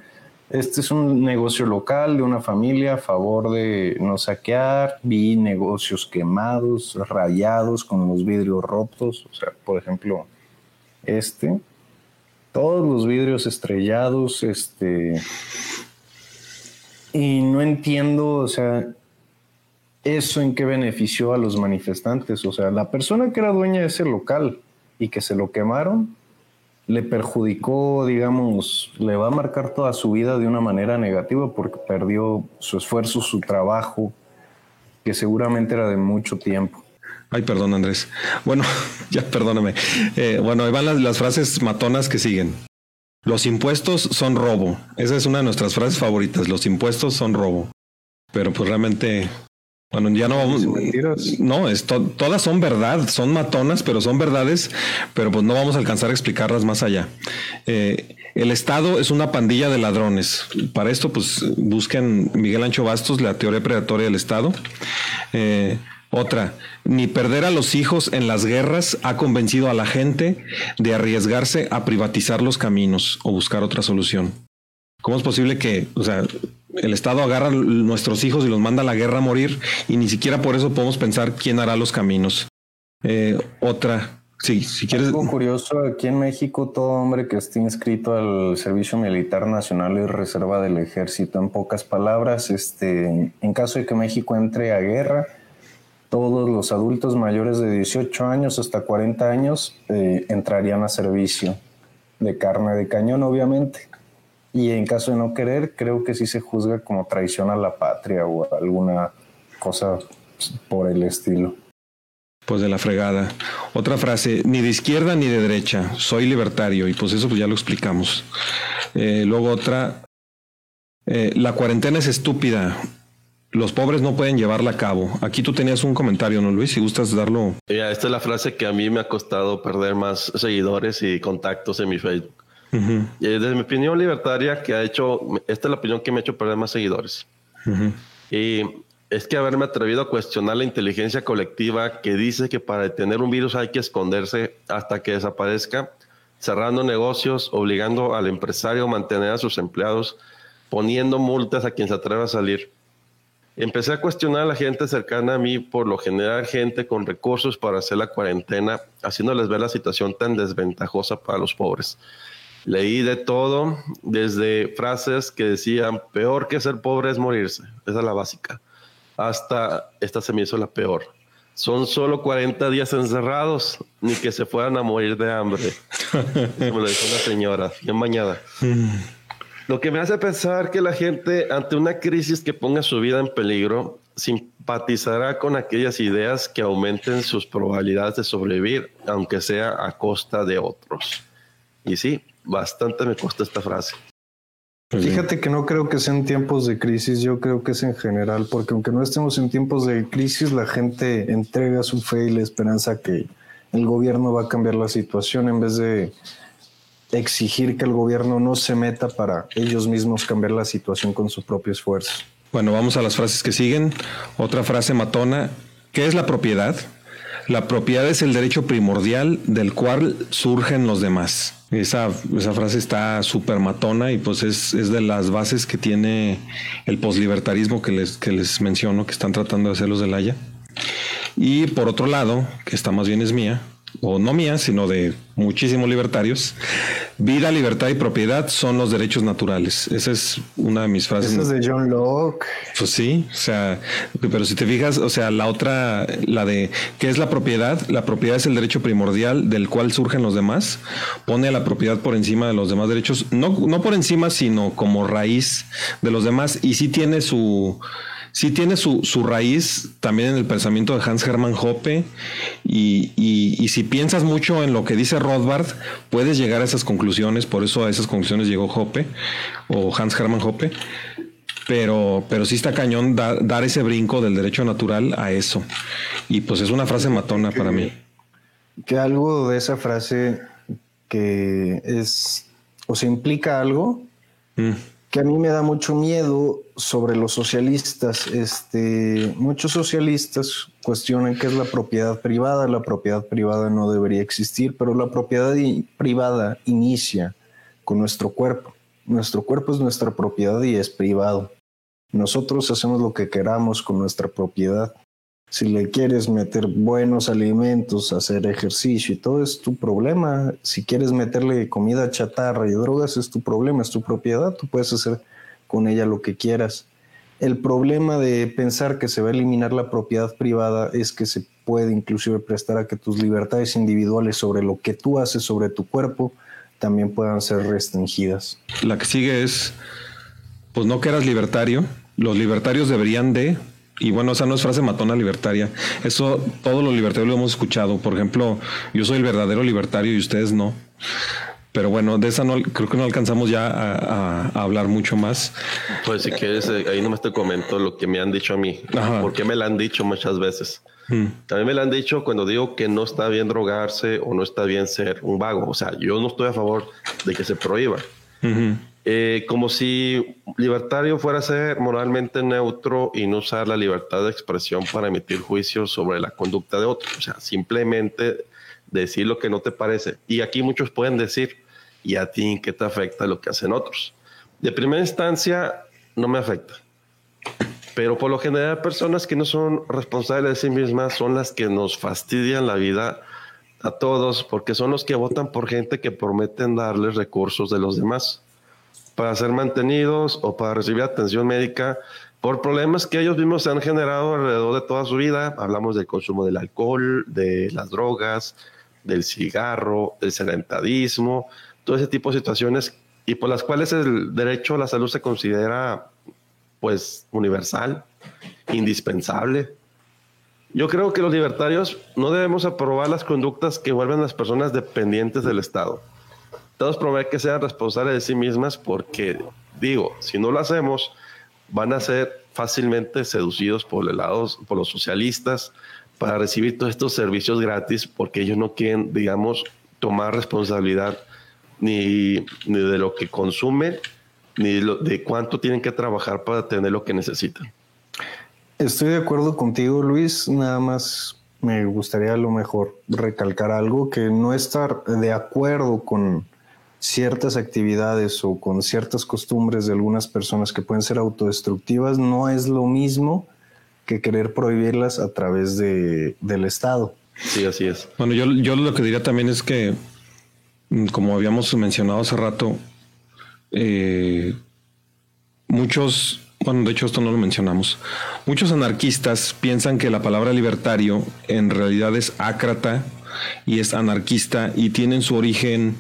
este es un negocio local de una familia a favor de no saquear, vi negocios quemados, rayados, con los vidrios rotos, o sea, por ejemplo, este, todos los vidrios estrellados, este, y no entiendo, o sea, eso en qué benefició a los manifestantes, o sea, la persona que era dueña de ese local y que se lo quemaron, le perjudicó, digamos, le va a marcar toda su vida de una manera negativa porque perdió su esfuerzo, su trabajo, que seguramente era de mucho tiempo. Ay, perdón, Andrés. Bueno, ya perdóname. Eh, bueno, ahí van las, las, frases matonas que siguen. Los impuestos son robo. Esa es una de nuestras frases favoritas. Los impuestos son robo. Pero pues realmente, bueno, ya no vamos. No, es todas son verdad, son matonas, pero son verdades, pero pues no vamos a alcanzar a explicarlas más allá. Eh, el Estado es una pandilla de ladrones. Para esto, pues busquen Miguel Ancho Bastos, la teoría predatoria del Estado. Eh, otra, ni perder a los hijos en las guerras ha convencido a la gente de arriesgarse a privatizar los caminos o buscar otra solución. ¿Cómo es posible que, o sea, el Estado agarra a nuestros hijos y los manda a la guerra a morir y ni siquiera por eso podemos pensar quién hará los caminos? Eh, otra, sí, si quieres. Algo curioso, aquí en México todo hombre que esté inscrito al Servicio Militar Nacional y reserva del Ejército, en pocas palabras, este, en caso de que México entre a guerra, todos los adultos mayores de 18 años hasta 40 años eh, entrarían a servicio de carne de cañón, obviamente. Y en caso de no querer, creo que sí se juzga como traición a la patria o alguna cosa por el estilo. Pues de la fregada. Otra frase, ni de izquierda ni de derecha, soy libertario. Y pues eso pues ya lo explicamos. Eh, luego otra, eh, la cuarentena es estúpida los pobres no pueden llevarla a cabo. Aquí tú tenías un comentario, ¿no, Luis? Si gustas darlo. Ya, esta es la frase que a mí me ha costado perder más seguidores y contactos en mi Facebook. y desde mi opinión libertaria, que ha hecho, esta es la opinión que me ha hecho perder más seguidores. Y es que haberme atrevido a cuestionar la inteligencia colectiva que dice que para detener un virus hay que esconderse hasta que desaparezca, cerrando negocios, obligando al empresario a mantener a sus empleados, poniendo multas a quien se atreva a salir Empecé a cuestionar a la gente cercana a mí, por lo general gente con recursos para hacer la cuarentena, haciéndoles ver la situación tan desventajosa para los pobres. Leí de todo, desde frases que decían, peor que ser pobre es morirse, esa es la básica, hasta esta se me hizo la peor. Son solo 40 días encerrados, ni que se fueran a morir de hambre. me lo dijo una señora, bien mañana. Lo que me hace pensar que la gente ante una crisis que ponga su vida en peligro simpatizará con aquellas ideas que aumenten sus probabilidades de sobrevivir, aunque sea a costa de otros. Y sí, bastante me cuesta esta frase. Fíjate que no creo que sean tiempos de crisis, yo creo que es en general, porque aunque no estemos en tiempos de crisis, la gente entrega su fe y la esperanza que el gobierno va a cambiar la situación en vez de exigir que el gobierno no se meta para ellos mismos cambiar la situación con su propio esfuerzo. Bueno, vamos a las frases que siguen. Otra frase matona. ¿Qué es la propiedad? La propiedad es el derecho primordial del cual surgen los demás. Esa, esa frase está súper matona y pues es, es, de las bases que tiene el poslibertarismo que les, que les menciono, que están tratando de hacer los de Laya. Y por otro lado, que está más bien es mía, o no mía, sino de muchísimos libertarios, vida, libertad y propiedad son los derechos naturales. Esa es una de mis frases. Esa es de John Locke. Pues sí, o sea, pero si te fijas, o sea, la otra, la de qué es la propiedad, la propiedad es el derecho primordial del cual surgen los demás, pone a la propiedad por encima de los demás derechos, no, no por encima, sino como raíz de los demás, y sí tiene su sí tiene su, su, raíz también en el pensamiento de Hans Hermann Hoppe y, y, si piensas mucho en lo que dice Rothbard, puedes llegar a esas conclusiones, por eso a esas conclusiones llegó Hoppe o Hans Hermann Hoppe, pero, pero sí está cañón dar ese brinco del derecho natural a eso. Y pues es una frase matona para mí. Que algo de esa frase que es, o se implica algo, mm que a mí me da mucho miedo sobre los socialistas. Este, muchos socialistas cuestionan qué es la propiedad privada. La propiedad privada no debería existir, pero la propiedad privada inicia con nuestro cuerpo. Nuestro cuerpo es nuestra propiedad y es privado. Nosotros hacemos lo que queramos con nuestra propiedad. Si le quieres meter buenos alimentos, hacer ejercicio y todo es tu problema. Si quieres meterle comida chatarra y drogas es tu problema, es tu propiedad. Tú puedes hacer con ella lo que quieras. El problema de pensar que se va a eliminar la propiedad privada es que se puede inclusive prestar a que tus libertades individuales sobre lo que tú haces sobre tu cuerpo también puedan ser restringidas. La que sigue es, pues no que eras libertario, los libertarios deberían de y bueno, esa no es frase matona libertaria. Eso todos los libertarios lo hemos escuchado. Por ejemplo, yo soy el verdadero libertario y ustedes no. Pero bueno, de esa no creo que no alcanzamos ya a, hablar mucho más. Pues si quieres, eh, ahí nomás te comento lo que me han dicho a mí. Porque me lo han dicho muchas veces. Mm. También me lo han dicho cuando digo que no está bien drogarse o no está bien ser un vago. O sea, yo no estoy a favor de que se prohíba. Eh, como si libertario fuera a ser moralmente neutro y no usar la libertad de expresión para emitir juicios sobre la conducta de otros. O sea, simplemente decir lo que no te parece. Y aquí muchos pueden decir, ¿y a ti qué te afecta lo que hacen otros? De primera instancia, no me afecta. Pero por lo general, personas que no son responsables de sí mismas son las que nos fastidian la vida a todos porque son los que votan por gente que prometen darles recursos de los demás para ser mantenidos o para recibir atención médica por problemas que ellos mismos se han generado alrededor de toda su vida. Hablamos del consumo del alcohol, de las drogas, del cigarro, del sedentarismo, todo ese tipo de situaciones y por las cuales el derecho a la salud se considera pues universal, indispensable. Yo creo que los libertarios no debemos aprobar las conductas que vuelven las personas dependientes del Estado todos promover que sean responsables de sí mismas porque, digo, si no lo hacemos, van a ser fácilmente seducidos por, el lado, por los socialistas para recibir todos estos servicios gratis porque ellos no quieren, digamos, tomar responsabilidad ni, de lo que consumen, ni de, de cuánto tienen que trabajar para tener lo que necesitan. Estoy de acuerdo contigo, Luis. Nada más me gustaría a lo mejor recalcar algo que no estar de acuerdo con ciertas actividades o con ciertas costumbres de algunas personas que pueden ser autodestructivas no es lo mismo que querer prohibirlas a través de, del Estado. Sí, así es. Bueno, yo, yo lo que diría también es que, mm, como habíamos mencionado hace rato, eh, muchos, bueno, de hecho esto no lo mencionamos, muchos anarquistas piensan que la palabra libertario en realidad es ácrata y es anarquista y tienen su origen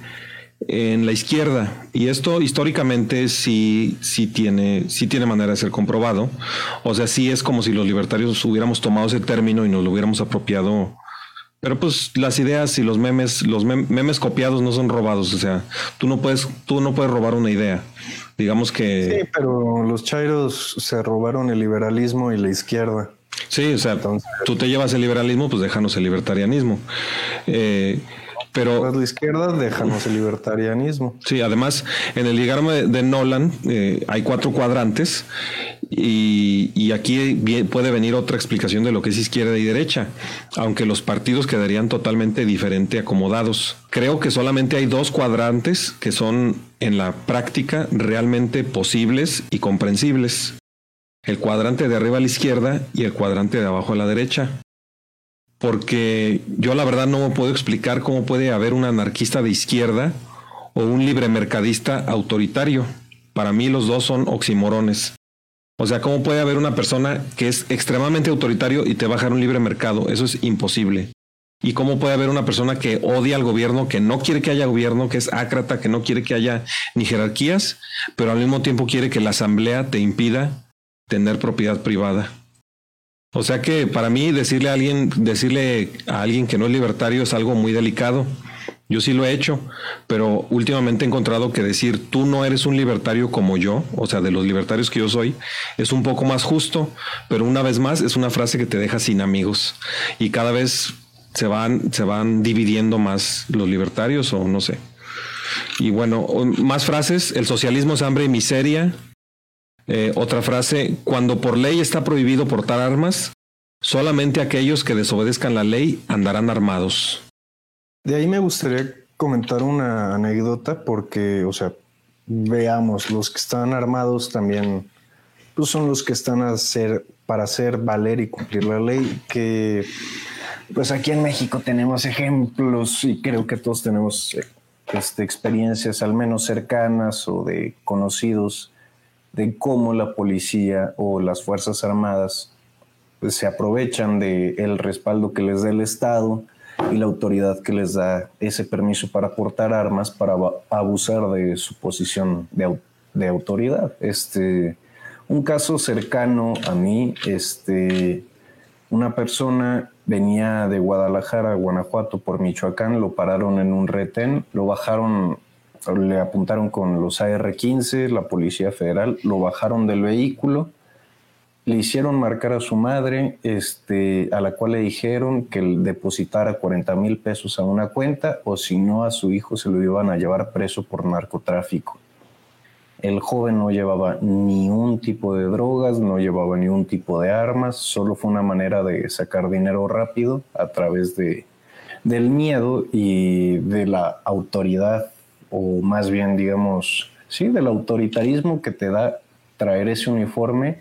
en la izquierda. Y esto históricamente sí, sí, tiene, sí tiene manera de ser comprobado. O sea, sí es como si los libertarios hubiéramos tomado ese término y nos lo hubiéramos apropiado. Pero pues las ideas y los memes, los memes copiados no son robados. O sea, tú no puedes, tú no puedes robar una idea. Digamos que. Sí, pero los chairos se robaron el liberalismo y la izquierda. Sí, o sea, tú te llevas el liberalismo, pues déjanos el libertarianismo. Eh, pero la izquierda, déjanos el libertarianismo. Sí, además, en el diagrama de, Nolan eh, hay cuatro cuadrantes y, y, aquí puede venir otra explicación de lo que es izquierda y derecha, aunque los partidos quedarían totalmente diferente acomodados. Creo que solamente hay dos cuadrantes que son en la práctica realmente posibles y comprensibles. El cuadrante de arriba a la izquierda y el cuadrante de abajo a la derecha porque yo la verdad no me puedo explicar cómo puede haber un anarquista de izquierda o un libre mercadista autoritario. Para mí los dos son oximorones. O sea, ¿cómo puede haber una persona que es extremadamente autoritario y te va un libre mercado? Eso es imposible. ¿Y cómo puede haber una persona que odia al gobierno, que no quiere que haya gobierno, que es ácrata, que no quiere que haya ni jerarquías, pero al mismo tiempo quiere que la asamblea te impida tener propiedad privada? O sea que para mí decirle a alguien, decirle a alguien que no es libertario es algo muy delicado. Yo sí lo he hecho, pero últimamente he encontrado que decir tú no eres un libertario como yo, o sea, de los libertarios que yo soy, es un poco más justo, pero una vez más es una frase que te deja sin amigos y cada vez se van, se van dividiendo más los libertarios o no sé. Y bueno, más frases, el socialismo es hambre y miseria, eh, otra frase, cuando por ley está prohibido portar armas, solamente aquellos que desobedezcan la ley andarán armados. De ahí me gustaría comentar una anécdota porque, o sea, veamos, los que están armados también pues son los que están a para hacer valer y cumplir la ley, que pues aquí en México tenemos ejemplos y creo que todos tenemos este, experiencias al menos cercanas o de conocidos de cómo la policía o las Fuerzas Armadas pues, se aprovechan del el respaldo que les da el Estado y la autoridad que les da ese permiso para portar armas para abusar de su posición de, de autoridad. Este, un caso cercano a mí, este, una persona venía de Guadalajara a Guanajuato por Michoacán, lo pararon en un retén, lo bajaron le apuntaron con los AR-15, la Policía Federal, lo bajaron del vehículo, le hicieron marcar a su madre, este, a la cual le dijeron que depositara 40 mil pesos a una cuenta o si no a su hijo se lo iban a llevar preso por narcotráfico. El joven no llevaba ni un tipo de drogas, no llevaba ni un tipo de armas, solo fue una manera de sacar dinero rápido a través de, del miedo y de la autoridad o más bien, digamos, sí, del autoritarismo que te da traer ese uniforme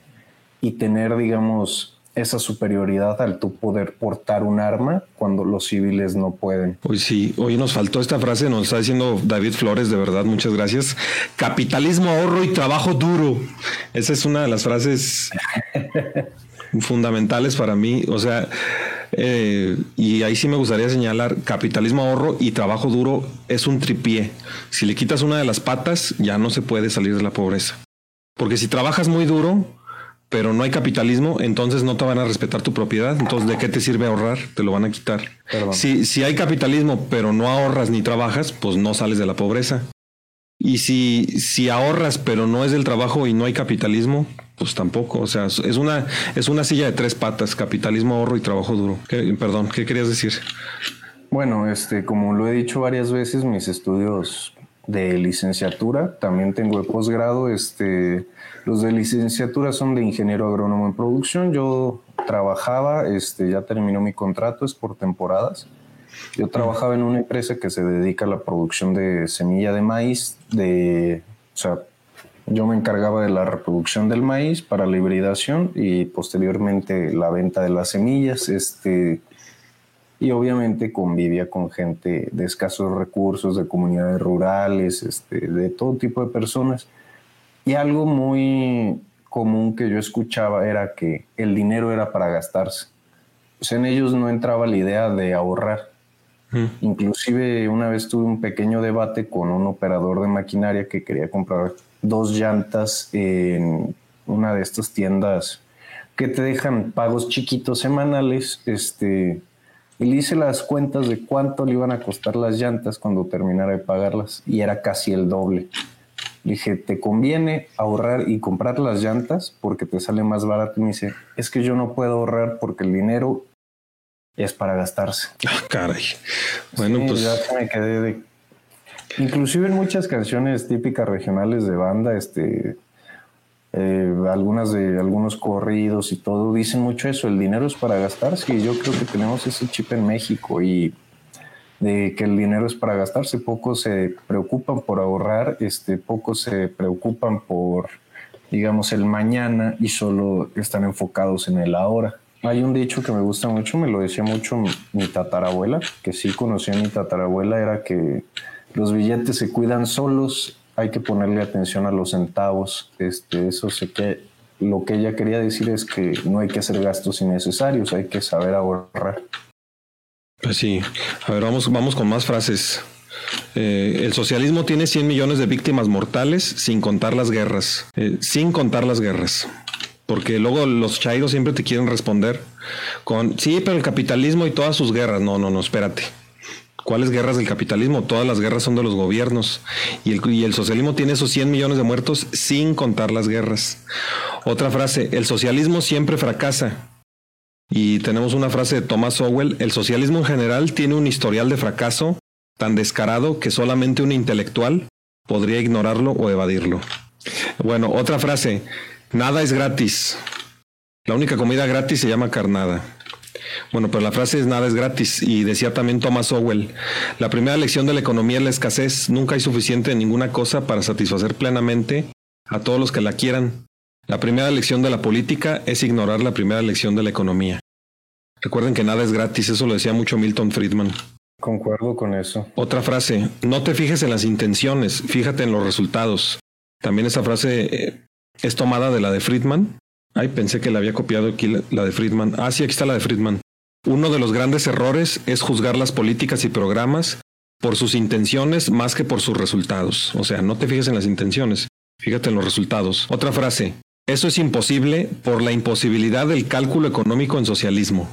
y tener, digamos, esa superioridad al tu poder portar un arma cuando los civiles no pueden. Pues sí, hoy nos faltó esta frase, nos está diciendo David Flores, de verdad, muchas gracias. Capitalismo, ahorro y trabajo duro. Esa es una de las frases fundamentales para mí. O sea, eh, y ahí sí me gustaría señalar, capitalismo ahorro y trabajo duro es un tripié. Si le quitas una de las patas, ya no se puede salir de la pobreza. Porque si trabajas muy duro, pero no hay capitalismo, entonces no te van a respetar tu propiedad. Entonces, ¿de qué te sirve ahorrar? Te lo van a quitar. Si, si hay capitalismo, pero no ahorras ni trabajas, pues no sales de la pobreza. Y si, si ahorras, pero no es del trabajo y no hay capitalismo, pues tampoco. O sea, es una, es una silla de tres patas, capitalismo, ahorro y trabajo duro. perdón, ¿qué querías decir? Bueno, este, como lo he dicho varias veces, mis estudios de licenciatura, también tengo de posgrado, este, los de licenciatura son de ingeniero agrónomo en producción. Yo trabajaba, este, ya terminó mi contrato, es por temporadas Yo trabajaba en una empresa que se dedica a la producción de semilla de maíz, de, o sea, yo me encargaba de la reproducción del maíz para la hibridación y posteriormente la venta de las semillas. Este, y obviamente convivía con gente de escasos recursos, de comunidades rurales, este, de todo tipo de personas. Y algo muy común que yo escuchaba era que el dinero era para gastarse. Sea, en ellos no entraba la idea de ahorrar. Mm. Inclusive una vez tuve un pequeño debate con un operador de maquinaria que quería comprar dos llantas en una de estas tiendas que te dejan pagos chiquitos semanales, este, y le hice las cuentas de cuánto le iban a costar las llantas cuando terminara de pagarlas, y era casi el doble. Le dije, ¿te conviene ahorrar y comprar las llantas porque te sale más barato? Y me dice, es que yo no puedo ahorrar porque el dinero es para gastarse. Ah, caray. Bueno, pues. Ya me quedé de Inclusive en muchas canciones típicas regionales de banda, este, eh, algunas de algunos corridos y todo, dicen mucho eso, el dinero es para gastarse y yo creo que tenemos ese chip en México y de que el dinero es para gastarse, pocos se preocupan por ahorrar, este, pocos se preocupan por, digamos, el mañana y solo están enfocados en el ahora. Hay un dicho que me gusta mucho, me lo decía mucho mi tatarabuela, que sí conocía a mi tatarabuela, era que los billetes se cuidan solos, hay que ponerle atención a los centavos. Este, eso sé que lo que ella quería decir es que no hay que hacer gastos innecesarios, hay que saber ahorrar. Pues sí, a ver, vamos, vamos con más frases. Eh, el socialismo tiene 100 millones de víctimas mortales sin contar las guerras. Eh, sin contar las guerras. Porque luego los chairos siempre te quieren responder con, sí, pero el capitalismo y todas sus guerras. No, no, no, espérate. ¿Cuáles guerras del capitalismo? Todas las guerras son de los gobiernos. Y el, socialismo tiene esos 100 millones de muertos sin contar las guerras. Otra frase, el socialismo siempre fracasa. Y tenemos una frase de Thomas Sowell, el socialismo en general tiene un historial de fracaso tan descarado que solamente un intelectual podría ignorarlo o evadirlo. Bueno, otra frase, nada es gratis. La única comida gratis se llama carnada. Bueno, pero la frase es nada es gratis y decía también Thomas Owell, la primera lección de la economía es la escasez, nunca hay suficiente de ninguna cosa para satisfacer plenamente a todos los que la quieran. La primera lección de la política es ignorar la primera lección de la economía. Recuerden que nada es gratis, eso lo decía mucho Milton Friedman. Concuerdo con eso. Otra frase, no te fijes en las intenciones, fíjate en los resultados. También esa frase eh, es tomada de la de Friedman. Ay, pensé que la había copiado aquí la de Friedman. Ah, sí, aquí está la de Friedman. Uno de los grandes errores es juzgar las políticas y programas por sus intenciones más que por sus resultados. O sea, no te fijes en las intenciones, fíjate en los resultados. Otra frase, eso es imposible por la imposibilidad del cálculo económico en socialismo.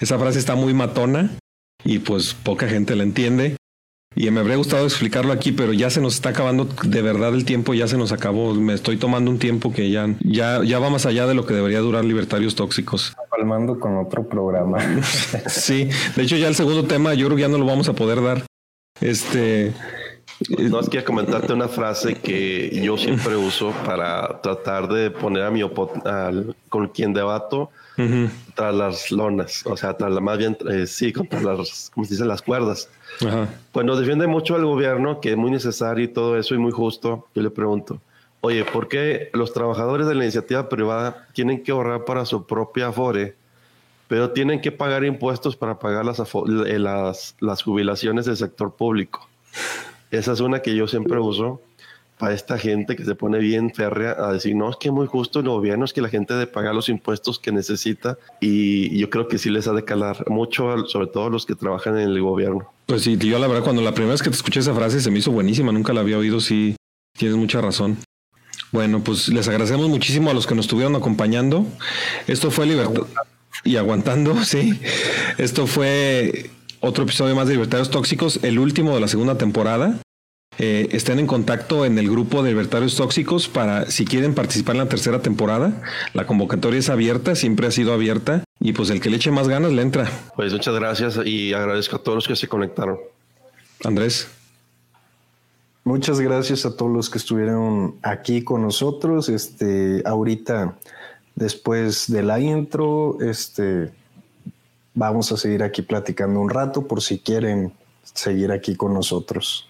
Esa frase está muy matona y pues poca gente la entiende. Y me habría gustado explicarlo aquí, pero ya se nos está acabando de verdad el tiempo, ya se nos acabó. Me estoy tomando un tiempo que ya, ya, ya va más allá de lo que debería durar Libertarios Tóxicos. Palmando con otro programa. sí, de hecho ya el segundo tema yo creo que ya no lo vamos a poder dar. Este... No, es que comentarte una frase que yo siempre uso para tratar de poner a mi al, con quien debato tras las lonas, o sea, tras la, más bien, eh, sí, contra las, como se dice, las cuerdas. Pues nos defiende mucho el gobierno, que es muy necesario y todo eso y muy justo. Yo le pregunto, oye, ¿por qué los trabajadores de la iniciativa privada tienen que ahorrar para su propia afore, pero tienen que pagar impuestos para pagar las, eh, las, las jubilaciones del sector público? Esa es una que yo siempre uso para esta gente que se pone bien férrea a decir, no, es que muy justo el gobierno, es que la gente de pagar los impuestos que necesita y yo creo que sí les ha de calar mucho, sobre todo los que trabajan en el gobierno. Pues sí, yo la verdad, cuando la primera vez que te escuché esa frase se me hizo buenísima, nunca la había oído, sí, tienes mucha razón. Bueno, pues les agradecemos muchísimo a los que nos estuvieron acompañando. Esto fue Libertad y aguantando, sí. Esto fue otro episodio más de Libertarios Tóxicos, el último de la segunda temporada. Eh, estén en contacto en el grupo de Libertarios Tóxicos para si quieren participar en la tercera temporada. La convocatoria es abierta, siempre ha sido abierta y pues el que le eche más ganas le entra. Pues muchas gracias y agradezco a todos los que se conectaron. Andrés. Muchas gracias a todos los que estuvieron aquí con nosotros. Este, ahorita, después de la intro, este, vamos a seguir aquí platicando un rato por si quieren seguir aquí con nosotros.